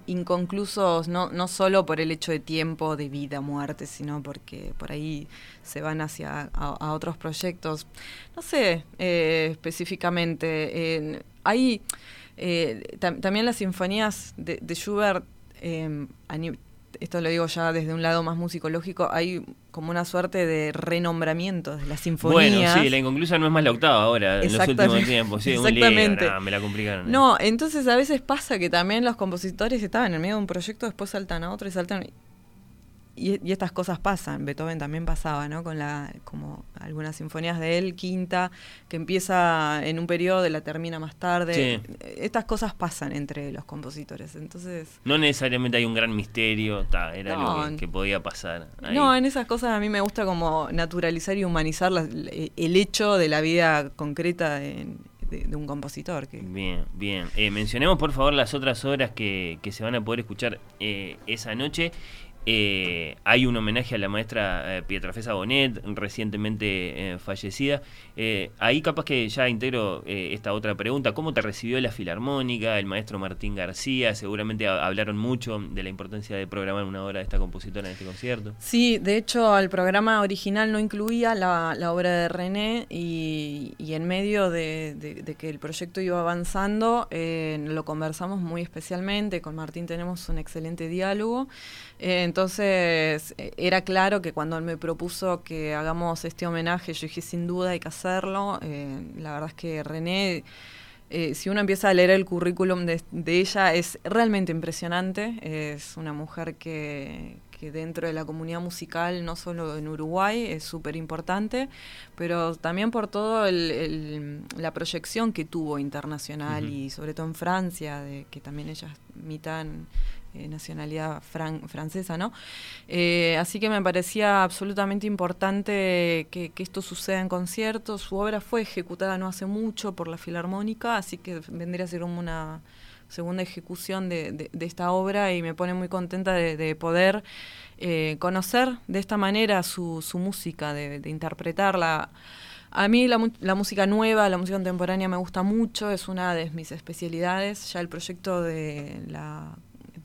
inconclusos, no, no solo por el hecho de tiempo, de vida, muerte, sino porque por ahí se van hacia a, otros proyectos. No sé eh, específicamente. hay eh, también las sinfonías de, de Schubert esto lo digo ya desde un lado más musicológico, hay como una suerte de renombramiento de las sinfonías. Bueno, sí, la inconclusa no es más la octava ahora, en los últimos tiempos. Sí, Exactamente. me la complicaron. No, entonces a veces pasa que también los compositores estaban en medio de un proyecto, después saltan a otro y saltan... y, estas cosas pasan, Beethoven también pasaba, ¿no? Con la, como algunas sinfonías de él, quinta, que empieza en un periodo y la termina más tarde. Estas cosas pasan entre los compositores, entonces... No necesariamente hay un gran misterio, era algo que, podía pasar. No, en esas cosas a mí me gusta como naturalizar y humanizar el hecho de la vida concreta de, un compositor. Que... Bien, bien. Eh, mencionemos por favor las otras obras que, que se van a poder escuchar eh, esa noche. Eh, hay un homenaje a la maestra eh, Pietrafesa Bonet, recientemente eh, fallecida. ahí capaz que ya integro esta otra pregunta. ¿Cómo te recibió la Filarmónica, el maestro Martín García? Seguramente hablaron mucho de la importancia de programar una obra de esta compositora en este concierto. Sí, de hecho el programa original no incluía la, obra de René y, en medio de, que el proyecto iba avanzando lo conversamos muy especialmente. Con Martín tenemos un excelente diálogo. Eh, entonces eh, era claro que cuando él me propuso que hagamos este homenaje, yo dije sin duda hay que hacerlo. Eh, la verdad es que René, si uno empieza a leer el currículum de, ella, es realmente impresionante. Es una mujer que, dentro de la comunidad musical, no solo en Uruguay, es súper importante, pero también por todo la proyección que tuvo internacional y sobre todo en Francia, de que también ella es mitad eh, nacionalidad francesa, ¿no? Eh, así que me parecía absolutamente importante que, esto suceda en conciertos. Su obra fue ejecutada no hace mucho por la Filarmónica, así que vendría a ser una segunda ejecución de, esta obra y me pone muy contenta de, poder eh, conocer de esta manera su, música, de, interpretarla. A mí la, música nueva, la música contemporánea me gusta mucho, es una de mis especialidades. Ya el proyecto de la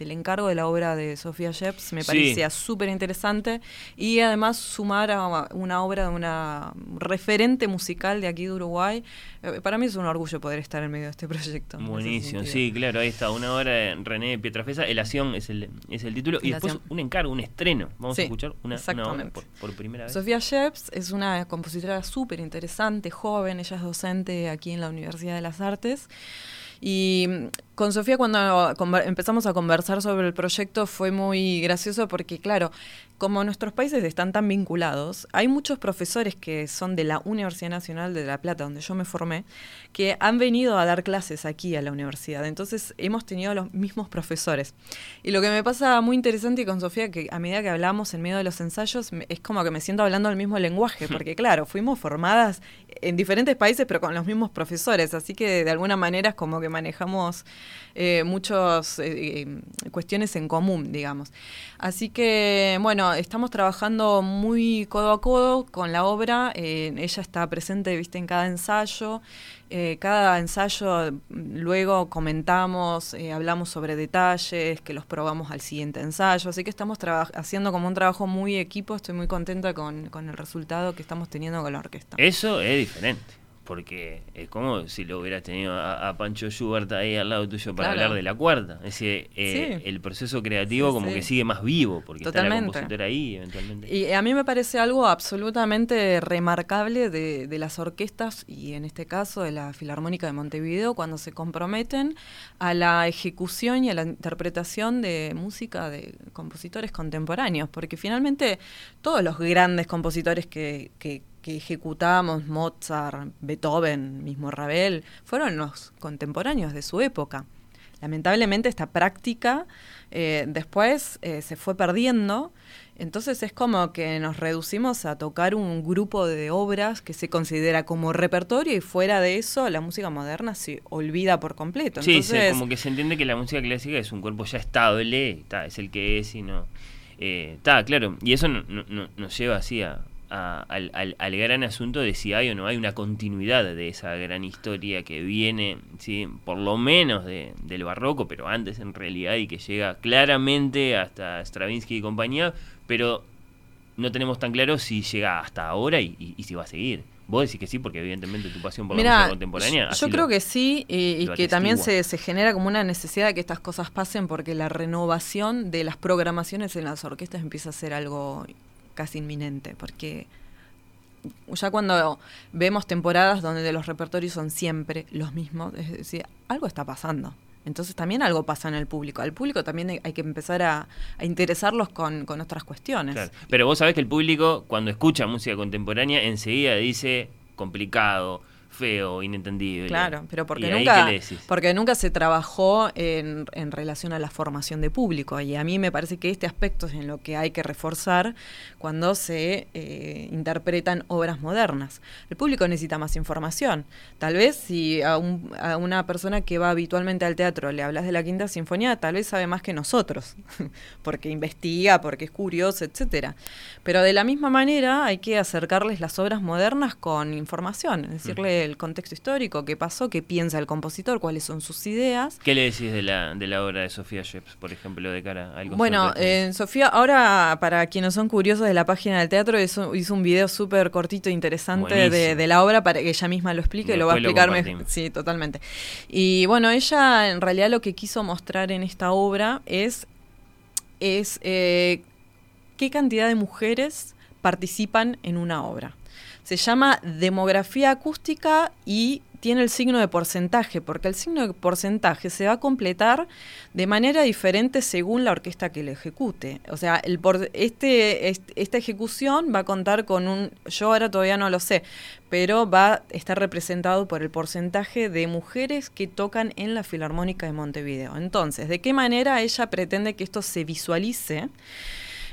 el encargo de la obra de Sofía Sheps me parecía súper interesante y además sumar a una obra de una referente musical de aquí de Uruguay. Eh, para mí es un orgullo poder estar en medio de este proyecto. Buenísimo, sí, claro, ahí está, una obra de René Pietrafesa, Elación es el, es el título, y después un encargo, un estreno. Vamos a escuchar una, obra por, primera vez. Sofía Sheps es una compositora súper interesante, joven, ella es docente aquí en la Universidad de las Artes. Y con Sofía cuando empezamos a conversar sobre el proyecto fue muy gracioso porque, claro, como nuestros países están tan vinculados, hay muchos profesores que son de la Universidad Nacional de La Plata, donde yo me formé, que han venido a dar clases aquí a la universidad. Entonces hemos tenido los mismos profesores. Y lo que me pasa muy interesante con Sofía, que a medida que hablamos en medio de los ensayos, es como que me siento hablando el mismo lenguaje, porque claro, fuimos formadas en diferentes países, pero con los mismos profesores. Así que de alguna manera es como que manejamos eh, muchas eh, eh, cuestiones en común, digamos. Así que, bueno, estamos trabajando muy codo a codo con la obra. ella está presente, viste, en cada ensayo. cada ensayo luego comentamos, hablamos sobre detalles, que los probamos al siguiente ensayo. Así que estamos haciendo como un trabajo muy equipo. Estoy muy contenta con, con el resultado que estamos teniendo con la orquesta. Eso es diferente porque es como si lo hubieras tenido a, Pancho Schubert ahí al lado tuyo para hablar de la cuarta. Es decir, eh, el proceso creativo como que sigue más vivo, porque está la compositora ahí eventualmente. Y a mí me parece algo absolutamente remarcable de, las orquestas, y en este caso de la Filarmónica de Montevideo, cuando se comprometen a la ejecución y a la interpretación de música de compositores contemporáneos, porque finalmente todos los grandes compositores que, que que ejecutamos Mozart, Beethoven, mismo Ravel, fueron los contemporáneos de su época. Lamentablemente esta práctica eh, después eh, se fue perdiendo, entonces es como que nos reducimos a tocar un grupo de obras que se considera como repertorio y fuera de eso la música moderna se olvida por completo. Sí, como que se entiende que la música clásica es un cuerpo ya estable, es el que es y no... Está, eh, claro, y eso nos lleva así a, al, al, gran asunto de si hay o no hay una continuidad de esa gran historia que viene, ¿sí? por lo menos de, del barroco, pero antes en realidad y que llega claramente hasta Stravinsky y compañía, pero no tenemos tan claro si llega hasta ahora y, si va a seguir. Vos decís que sí, porque evidentemente tu pasión por la música contemporánea. Yo creo que sí, y, que también se, se, genera como una necesidad de que estas cosas pasen, porque la renovación de las programaciones en las orquestas empieza a ser algo casi inminente, porque ya cuando vemos temporadas donde los repertorios son siempre los mismos, es decir, algo está pasando. Entonces también algo pasa en el público. Al público también hay que empezar a, interesarlos con, con, otras cuestiones. Pero vos sabés que el público cuando escucha música contemporánea enseguida dice complicado, feo, inentendible. Claro, pero porque nunca, porque nunca se trabajó en, en, relación a la formación de público. Y a mí me parece que este aspecto es en lo que hay que reforzar cuando se eh, interpretan obras modernas. El público necesita más información. Tal vez si a, a, una persona que va habitualmente al teatro le hablas de la Quinta Sinfonía, tal vez sabe más que nosotros, porque investiga, porque es curioso, etcétera. Pero de la misma manera hay que acercarles las obras modernas con información, es decirle el contexto histórico, qué pasó, qué piensa el compositor, cuáles son sus ideas. ¿Qué le decís de la, de la obra de Sofía Sheps, por ejemplo, de cara al Bueno, eh, Sofía, ahora para quienes son curiosos de la página del teatro, hizo, hizo un video súper cortito e interesante de, la obra para que ella misma lo explique, y lo va a explicarme. Sí, totalmente. Y bueno, ella en realidad lo que quiso mostrar en esta obra es, es eh, qué cantidad de mujeres participan en una obra. Se llama demografía acústica y tiene el signo de porcentaje, porque el signo de porcentaje se va a completar de manera diferente según la orquesta que lo ejecute. O sea, este, esta ejecución va a contar con un, yo ahora todavía no lo sé, pero va a estar representado por el porcentaje de mujeres que tocan en la Filarmónica de Montevideo. Entonces, ¿de qué manera ella pretende que esto se visualice?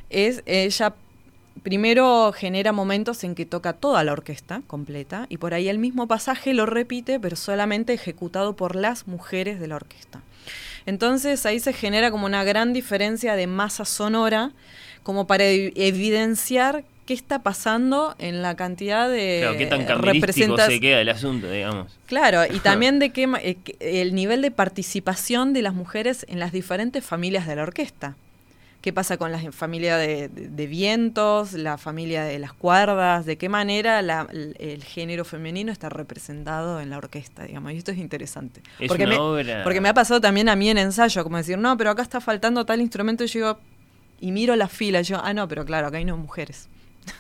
Es ella primero genera momentos en que toca toda la orquesta completa y por ahí el mismo pasaje lo repite, pero solamente ejecutado por las mujeres de la orquesta. Entonces ahí se genera como una gran diferencia de masa sonora, como para evidenciar qué está pasando en la cantidad de claro, qué tan se queda el asunto, digamos. Claro, y también de qué eh, el nivel de participación de las mujeres en las diferentes familias de la orquesta qué pasa con la familia de, vientos, la familia de las cuerdas, de qué manera el, género femenino está representado en la orquesta, digamos. Y esto es interesante. porque, me, porque me ha pasado también a mí en ensayo, como decir, no, pero acá está faltando tal instrumento, y yo digo, y miro la fila, y yo, ah, no, pero claro, acá hay no mujeres.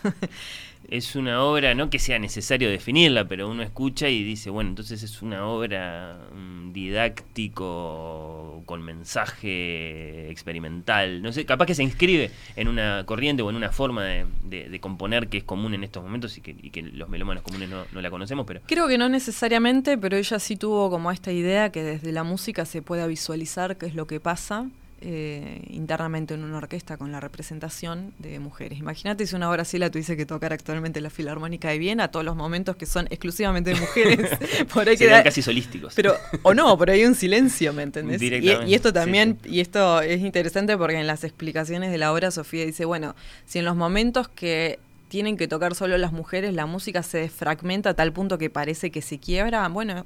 es una obra, no que sea necesario definirla, pero uno escucha y dice, bueno, entonces es una obra mm, didáctico con mensaje experimental, no sé, capaz que se inscribe en una corriente o en una forma de, componer que es común en estos momentos y que, los melómanos comunes no, no, la conocemos, pero... Creo que no necesariamente, pero ella sí tuvo como esta idea que desde la música se pueda visualizar qué es lo que pasa eh, internamente en una orquesta con la representación de mujeres. Imagínate si una obra así la tuviese que tocar actualmente la Filarmónica de Viena, todos los momentos que son exclusivamente de mujeres. por ahí Serían casi solísticos. Pero, o no, pero hay un silencio, ¿me entendés? Y, esto también, y esto es interesante porque en las explicaciones de la obra Sofía dice, bueno, si en los momentos que tienen que tocar solo las mujeres, la música se desfragmenta a tal punto que parece que se quiebra, bueno,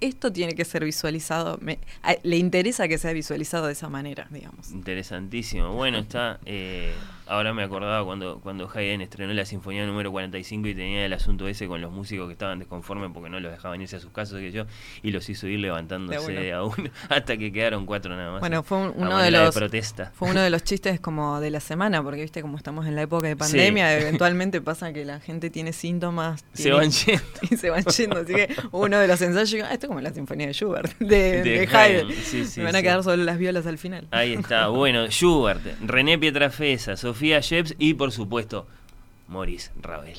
esto tiene que ser visualizado, me, le interesa que sea visualizado de esa manera, digamos. Interesantísimo. Bueno, está, eh, ahora me acordaba cuando, cuando Haydn estrenó la Sinfonía número 45 y tenía el asunto ese con los músicos que estaban desconformes porque no los dejaban irse a sus casas, que yo, y los hizo ir levantándose a uno hasta que quedaron cuatro nada más. Bueno, fue uno de los protesta. fue uno de los chistes como de la semana, porque viste como estamos en la época de pandemia, eventualmente pasa que la gente tiene síntomas se van yendo y se van yendo, así que uno de los ensayos, ah, esto como la sinfonía de Schubert, de, Haydn. Me van a quedar solo las violas al final. Ahí está, bueno, Schubert, René Pietrafesa, Sofía Sheps y por supuesto Maurice Ravel.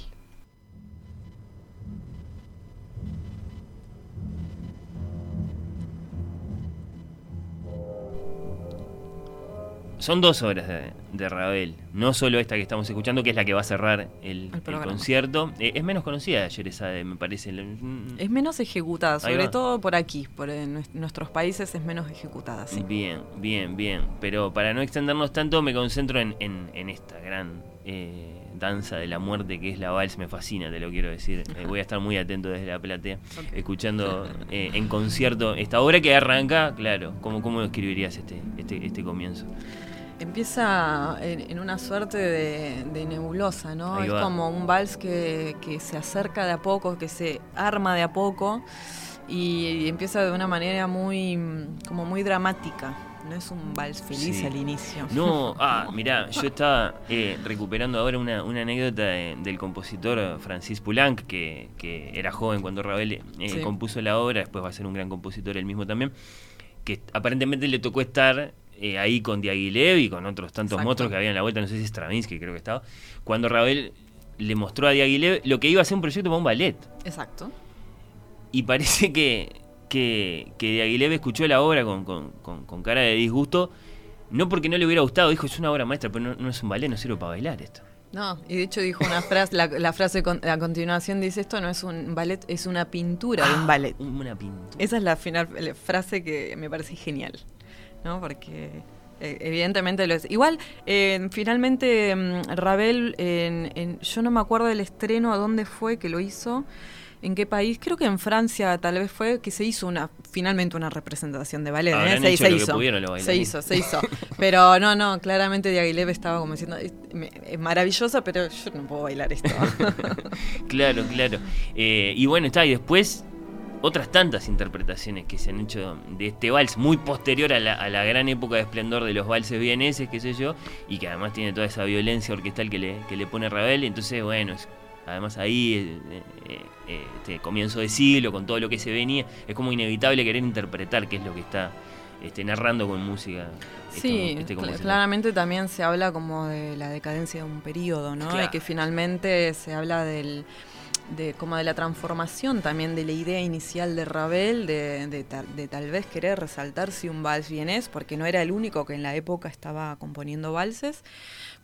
Son dos horas de, Ravel, no solo esta que estamos escuchando, que es la que va a cerrar el, concierto. Eh, es menos conocida ayer esa, me parece. Mm, es menos ejecutada, sobre todo por aquí, por nuestros países es menos ejecutada. Sí. Bien, bien, bien. Pero para no extendernos tanto, me concentro en, esta gran eh, danza de la muerte que es la vals. Me fascina, te lo quiero decir. Eh, voy a estar muy atento desde la platea, escuchando en concierto esta obra que arranca, claro. ¿Cómo, cómo escribirías este, este, este comienzo? Empieza en, una suerte de, nebulosa, ¿no? es como un vals que, se acerca de a poco, que se arma de a poco y, empieza de una manera muy, como muy dramática. No es un vals feliz al inicio. No, ah, mirá, yo estaba eh, recuperando ahora una, anécdota del compositor Francis Poulenc, que, era joven cuando Ravel eh, compuso la obra, después va a ser un gran compositor él mismo también que aparentemente le tocó estar eh, ahí con Diaghilev y con otros tantos Exacto. monstruos que había en la vuelta, no sé si Stravinsky creo que estaba, cuando Ravel le mostró a Diaghilev lo que iba a ser un proyecto para un ballet. Exacto. Y parece que, que, que Diaghilev escuchó la obra con, con- con- con cara de disgusto, no porque no le hubiera gustado, dijo, es una obra maestra, pero no, no es un ballet, no sirve para bailar esto. No, y de hecho dijo una frase, la, la frase con- a continuación dice esto no es un ballet, es una pintura de un ballet. Una pintura. Esa es la final la frase que me parece genial, ¿no? Porque eh, evidentemente lo es. Igual, eh, finalmente mm, Ravel, en, en- yo no me acuerdo del estreno, a dónde fue que lo hizo, en qué país, creo que en Francia tal vez fue que se hizo una finalmente una representación de ballet. ¿eh? Se, hizo, pudieron se hizo, se hizo. Pero no, no, claramente Diaghilev estaba como diciendo, es, es maravillosa, pero yo no puedo bailar esto. Claro, claro. Eh, y bueno, está, y después otras tantas interpretaciones que se han hecho de este vals, muy posterior a la, a la gran época de esplendor de los valses vieneses, qué sé yo, y que además tiene toda esa violencia orquestal que le, que le pone Ravel. Entonces, bueno, es- además ahí, eh, eh, eh, este comienzo de siglo, con todo lo que se venía, es como inevitable querer interpretar qué es lo que está este, narrando con música. este- Sí, este claramente también se habla como de la decadencia de un periodo, ¿no? Claro. Y que finalmente se habla del de como de la transformación también de la idea inicial de Ravel de, de tal, de tal vez querer resaltar si un vals vienés porque no era el único que en la época estaba componiendo valses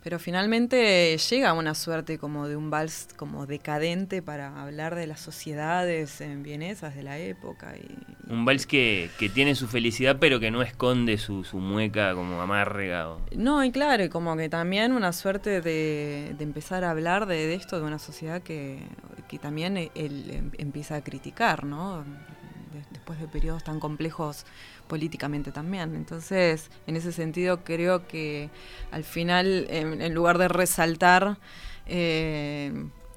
pero finalmente llega una suerte como de un vals como decadente para hablar de las sociedades eh, vienesas de la época y, y- Un vals que, que tiene su felicidad, pero que no esconde su, su mueca como amarga. o- No, y claro, y como que también una suerte de, de empezar a hablar de, de esto de una sociedad que, que también él, em- empieza a criticar, ¿no? De- después de periodos tan complejos políticamente también. Entonces, en ese sentido, creo que al final, en, en lugar de resaltar eh,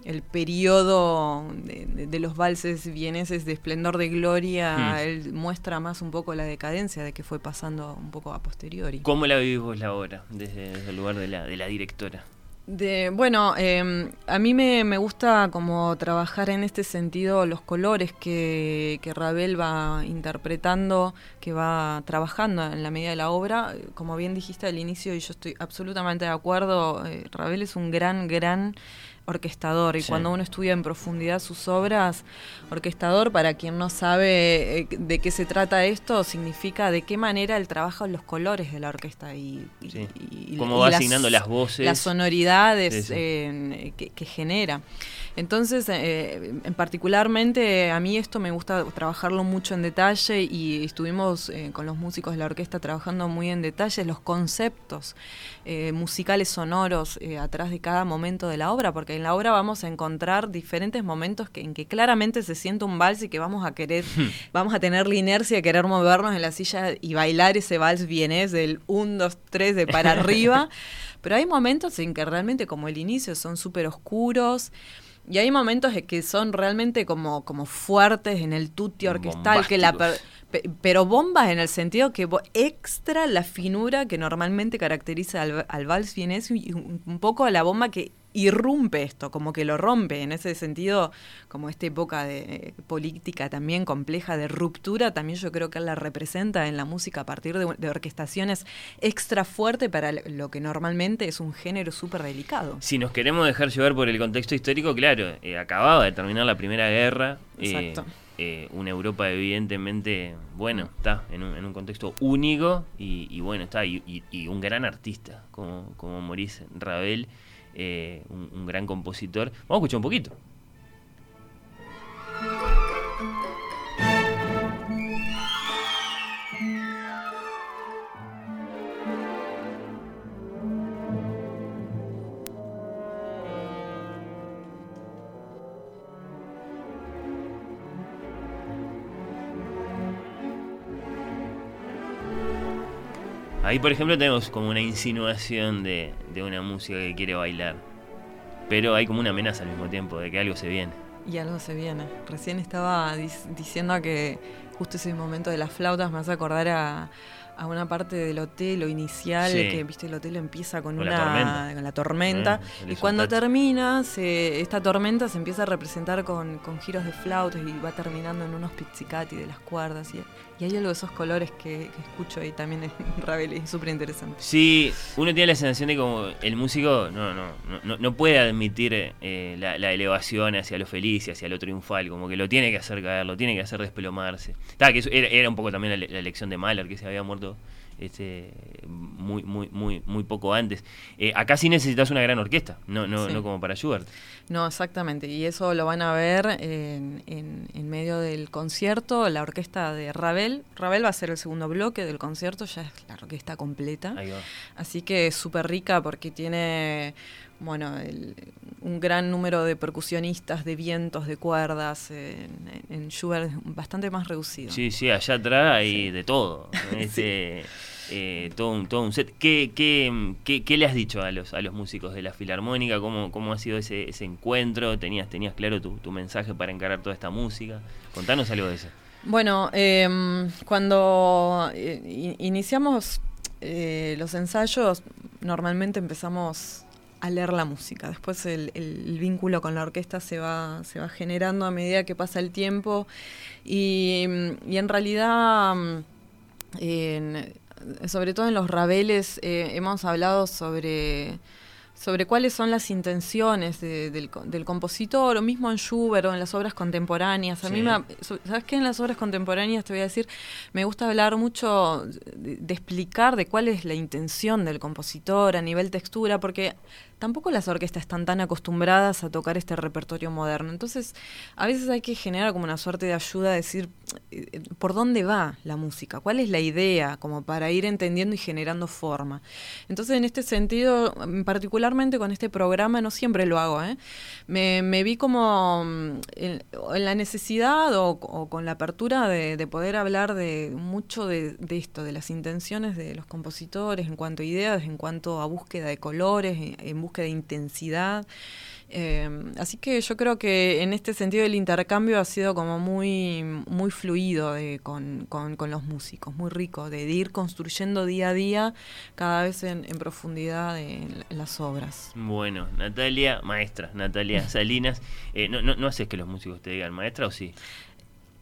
el periodo de, de- de los valses vieneses de esplendor de gloria, Hmm. él muestra más un poco la decadencia de que fue pasando un poco a posteriori. ¿Cómo la vivís vos la obra desde, desde el lugar de la, de la directora? De, bueno, eh, a mí me, me gusta como trabajar en este sentido los colores que, que Ravel va interpretando, que va trabajando en la medida de la obra. Como bien dijiste al inicio, y yo estoy absolutamente de acuerdo, eh, Ravel es un gran, gran orquestador y Sí. cuando uno estudia en profundidad sus obras, orquestador, para quien no sabe eh, de qué se trata esto, significa de qué manera él trabaja los colores de la orquesta y, y- Sí. y- y- Cómo va las- asignando las voces. las sonoridades Sí, eh, que, que genera. Entonces, eh, en particularmente a mí esto me gusta trabajarlo mucho en detalle y estuvimos eh, con los músicos de la orquesta trabajando muy en detalle los conceptos musicales sonoros atrás de cada momento de la obra, porque en la obra vamos a encontrar diferentes momentos que, en que claramente se siente un vals y que vamos a querer, vamos a tener la inercia de querer movernos en la silla y bailar ese vals vienés del 1, 2, 3 de para arriba. Pero hay momentos en que realmente, como el inicio, son súper oscuros. Y hay momentos en que son realmente como, como fuertes en el tutti orquestal, que la per- pe- pero bombas en el sentido que extra la finura que normalmente caracteriza al, al vals vienés y un, un poco la bomba que irrumpe esto, como que lo rompe. En ese sentido, como esta época de eh, política también compleja de ruptura, también yo creo que él la representa en la música a partir de, de orquestaciones extra fuerte para lo que normalmente es un género súper delicado. Si nos queremos dejar llevar por el contexto histórico, claro, eh, acababa de terminar la Primera Guerra. eh, Exacto. eh, una Europa evidentemente, bueno, está en un, en un contexto único y, y bueno, está, y, y- y un gran artista como, como Maurice Ravel, eh, un, un gran compositor. Vamos a escuchar un poquito. Ahí, por ejemplo, tenemos como una insinuación de, de una música que quiere bailar. Pero hay como una amenaza al mismo tiempo de que algo se viene. Y algo se viene. Recién estaba diciendo que, justo ese momento de las flautas me hace acordar a, a una parte del hotel o inicial, Sí. que viste el hotel empieza con, Con la una tormenta. con la tormenta, Eh, y cuando termina, se- esta tormenta se empieza a representar con, con giros de flautas y va terminando en unos pizzicati de las cuerdas, y, y hay algo de esos colores que, escucho ahí también en Ravel, y es súper interesante. Sí, uno tiene la sensación de como el músico no, no, no- no, puede admitir eh, la, elevación hacia lo feliz y hacia lo triunfal, como que lo tiene que hacer caer, lo tiene que hacer desplomarse. Está, que era, un poco también la elección de Mahler, que se había muerto este, muy, muy, muy, muy poco antes. Eh, acá sí necesitas una gran orquesta, no, no, Sí. no como para Schubert. No, exactamente. Y eso lo van a ver en, en- en medio del concierto, la orquesta de Ravel. Ravel va a ser el segundo bloque del concierto, ya es la orquesta completa. Así que es súper rica porque tiene, bueno, el- un gran número de percusionistas, de vientos, de cuerdas. En, en Schubert es bastante más reducido. Sí, sí, allá atrás hay de todo. Este, eh, todo, un, todo un set. ¿Qué, qué, qué, qué le has dicho a los, a los músicos de la Filarmónica? ¿Cómo, cómo ha sido ese, ese encuentro? ¿Tenías, tenías claro tu, tu mensaje para encarar toda esta música? Contanos algo de eso. Bueno, em, cuando eh, in- iniciamos eh, los ensayos, normalmente empezamos a leer la música. Después el, vínculo con la orquesta se va, se va generando a medida que pasa el tiempo. Y, y en realidad, en- sobre todo en los rabeles, eh, hemos hablado sobre sobre cuáles son las intenciones de- del, co- del compositor, o mismo en Schubert o en las obras contemporáneas. A Sí. mí, me, ¿sabes qué? En las obras contemporáneas, te voy a decir, me gusta hablar mucho de, de explicar de cuál es la intención del compositor a nivel textura, porque tampoco las orquestas están tan acostumbradas a tocar este repertorio moderno. Entonces, a veces hay que generar como una suerte de ayuda a decir eh, eh, por dónde va la música, cuál es la idea, como para ir entendiendo y generando forma. Entonces, en este sentido, mm, particularmente con este programa, no siempre lo hago, ¿eh? me, vi como mm, en, la necesidad o, con la apertura de, de poder hablar de mucho de, de esto, de las intenciones de los compositores en cuanto a ideas, en cuanto a búsqueda de colores, en, en búsqueda de intensidad. Eh, así que yo creo que en este sentido el intercambio ha sido como muy, muy fluido de- con, con- con los músicos, muy rico, de, de ir construyendo día a día cada vez en, en profundidad en, en las obras. Bueno, Natalia, maestra, Natalia Salinas. Eh, no, no, ¿No haces que los músicos te digan maestra o sí?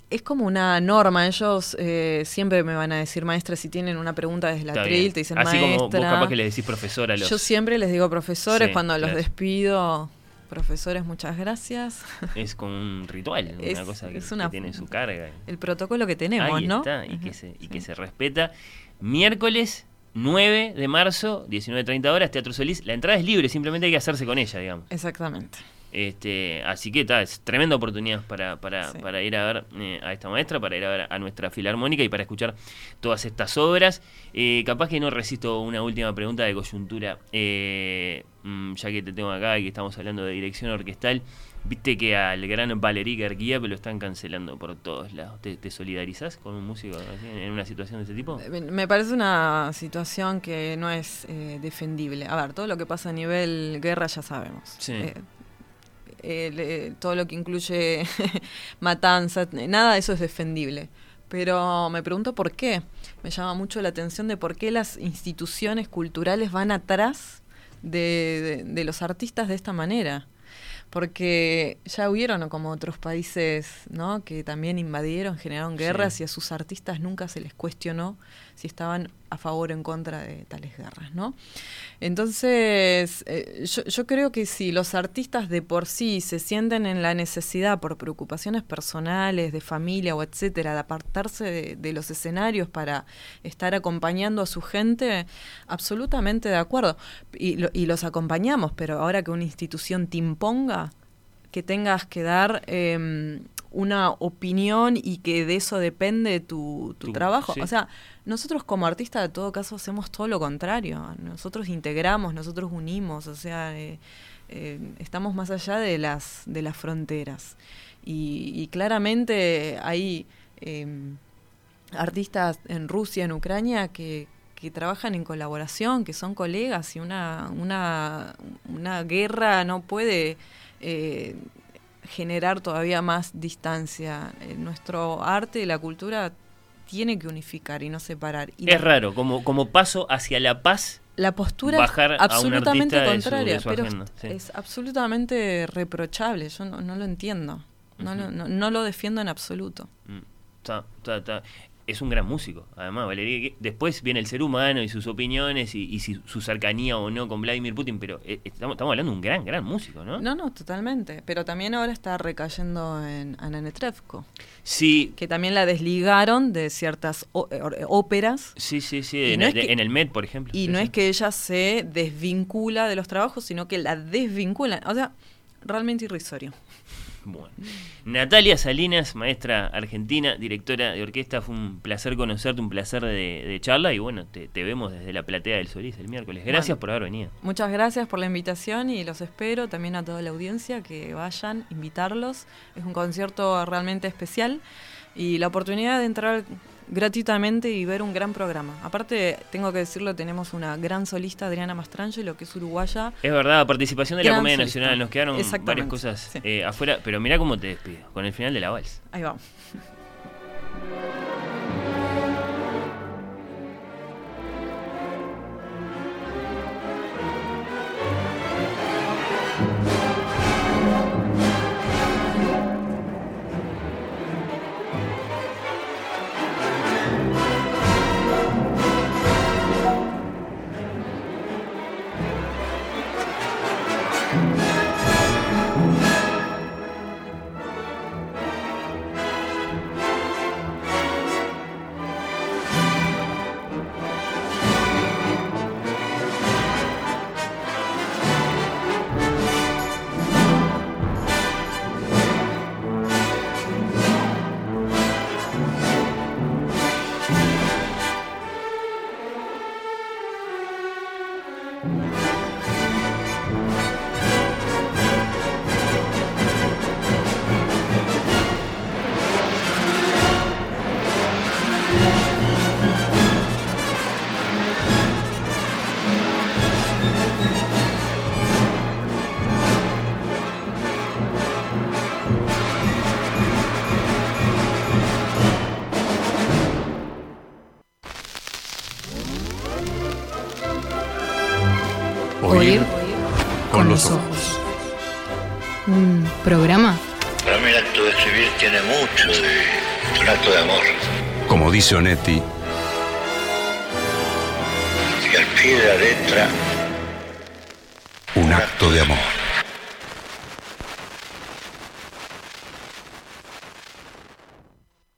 Es como una norma, ellos eh, siempre me van a decir maestra si tienen una pregunta desde la Está tril, bien. te dicen Así maestra. como vos capaz que le decís profesora a los... Yo siempre les digo profesores, Sí, cuando los despido, profesores, muchas gracias. Es como un ritual, una Es- cosa que, es que una- tiene su carga. El protocolo que tenemos, Ahí ¿no? está, y, que se, y sí. que se respeta. Miércoles 9 de marzo, 19.30 horas, Teatro Solís. La entrada es libre, simplemente hay que hacerse con ella, digamos. Exactamente. Este, así que está, es tremenda oportunidad para, para, Sí. para ir a ver eh, a esta maestra, para ir a ver a nuestra filarmónica y para escuchar todas estas obras. Eh, capaz que no resisto una última pregunta de coyuntura, eh, mm, ya que te tengo acá y que estamos hablando de dirección orquestal. Viste que al gran Valerí Garguía lo están cancelando por todos lados. ¿Te, te solidarizás con un músico en una situación de este tipo? Me- Me parece una situación que no es eh, defendible. A ver, todo lo que pasa a nivel guerra ya sabemos. Sí. Eh, eh, todo lo que incluye matanza, nada de eso es defendible. Pero me pregunto por qué. Me llama mucho la atención de por qué las instituciones culturales van atrás de, de- de los artistas de esta manera. Porque ya hubieron como otros países ¿no? que también invadieron, generaron guerras Sí. y a sus artistas nunca se les cuestionó si estaban a favor o en contra de tales guerras, ¿no? Entonces, eh, yo, creo que si los artistas de por sí se sienten en la necesidad por preocupaciones personales, de familia o etcétera, de apartarse de, los escenarios para estar acompañando a su gente, absolutamente de acuerdo. Y, lo- y los acompañamos, pero ahora que una institución te imponga, que tengas que dar eh, una opinión y que de eso depende tu, tu Tu- trabajo. sí. O sea, nosotros como artistas de todo caso hacemos todo lo contrario. Nosotros integramos, nosotros unimos, o sea, eh, eh, estamos más allá de las, de las fronteras. Y, y claramente hay eh, artistas en Rusia, en Ucrania, que, que trabajan en colaboración, que son colegas y una, una, una guerra no puede... eh, generar todavía más distancia. Eh, nuestro arte y la cultura tiene que unificar y no separar. Y Es la- raro, como, como paso hacia la paz. la postura bajar es absolutamente artista de su- contraria, de su pero agenda, sí. es absolutamente reprochable. Yo no, no lo entiendo. No, lo- no- no lo defiendo en absoluto. Mm, ta, ta, ta. Es un gran músico, además, Valeria. que Después viene el ser humano y sus opiniones y, y si- su cercanía o no con Vladimir Putin, pero eh, estamos, estamos hablando de un gran, gran músico, ¿no? No, no, totalmente. Pero también ahora está recayendo en Ana Netrebko, Sí, que también la desligaron de ciertas eh, óperas. sí, sí, sí. En, no el, es que- en el Met, por ejemplo. Y no sí. es que ella se desvincula de los trabajos, sino que la desvincula. O sea, realmente irrisorio. Bueno. Natalia Salinas, maestra argentina, directora de orquesta, fue un placer conocerte, un placer de, de charla y bueno, te, te vemos desde la platea del Solís el miércoles. Gracias Bueno. por haber venido. Muchas gracias por la invitación y los espero también a toda la audiencia que vayan, invitarlos. Es un concierto realmente especial y la oportunidad de entrar gratuitamente y ver un gran programa. Aparte, tengo que decirlo, tenemos una gran solista, Adriana Mastrangelo, que es uruguaya. Es verdad, participación de la Comedia solista. Nacional, nos quedaron varias cosas sí. eh, afuera, pero mira cómo te despido, con el final de la vals. Ahí vamos. Como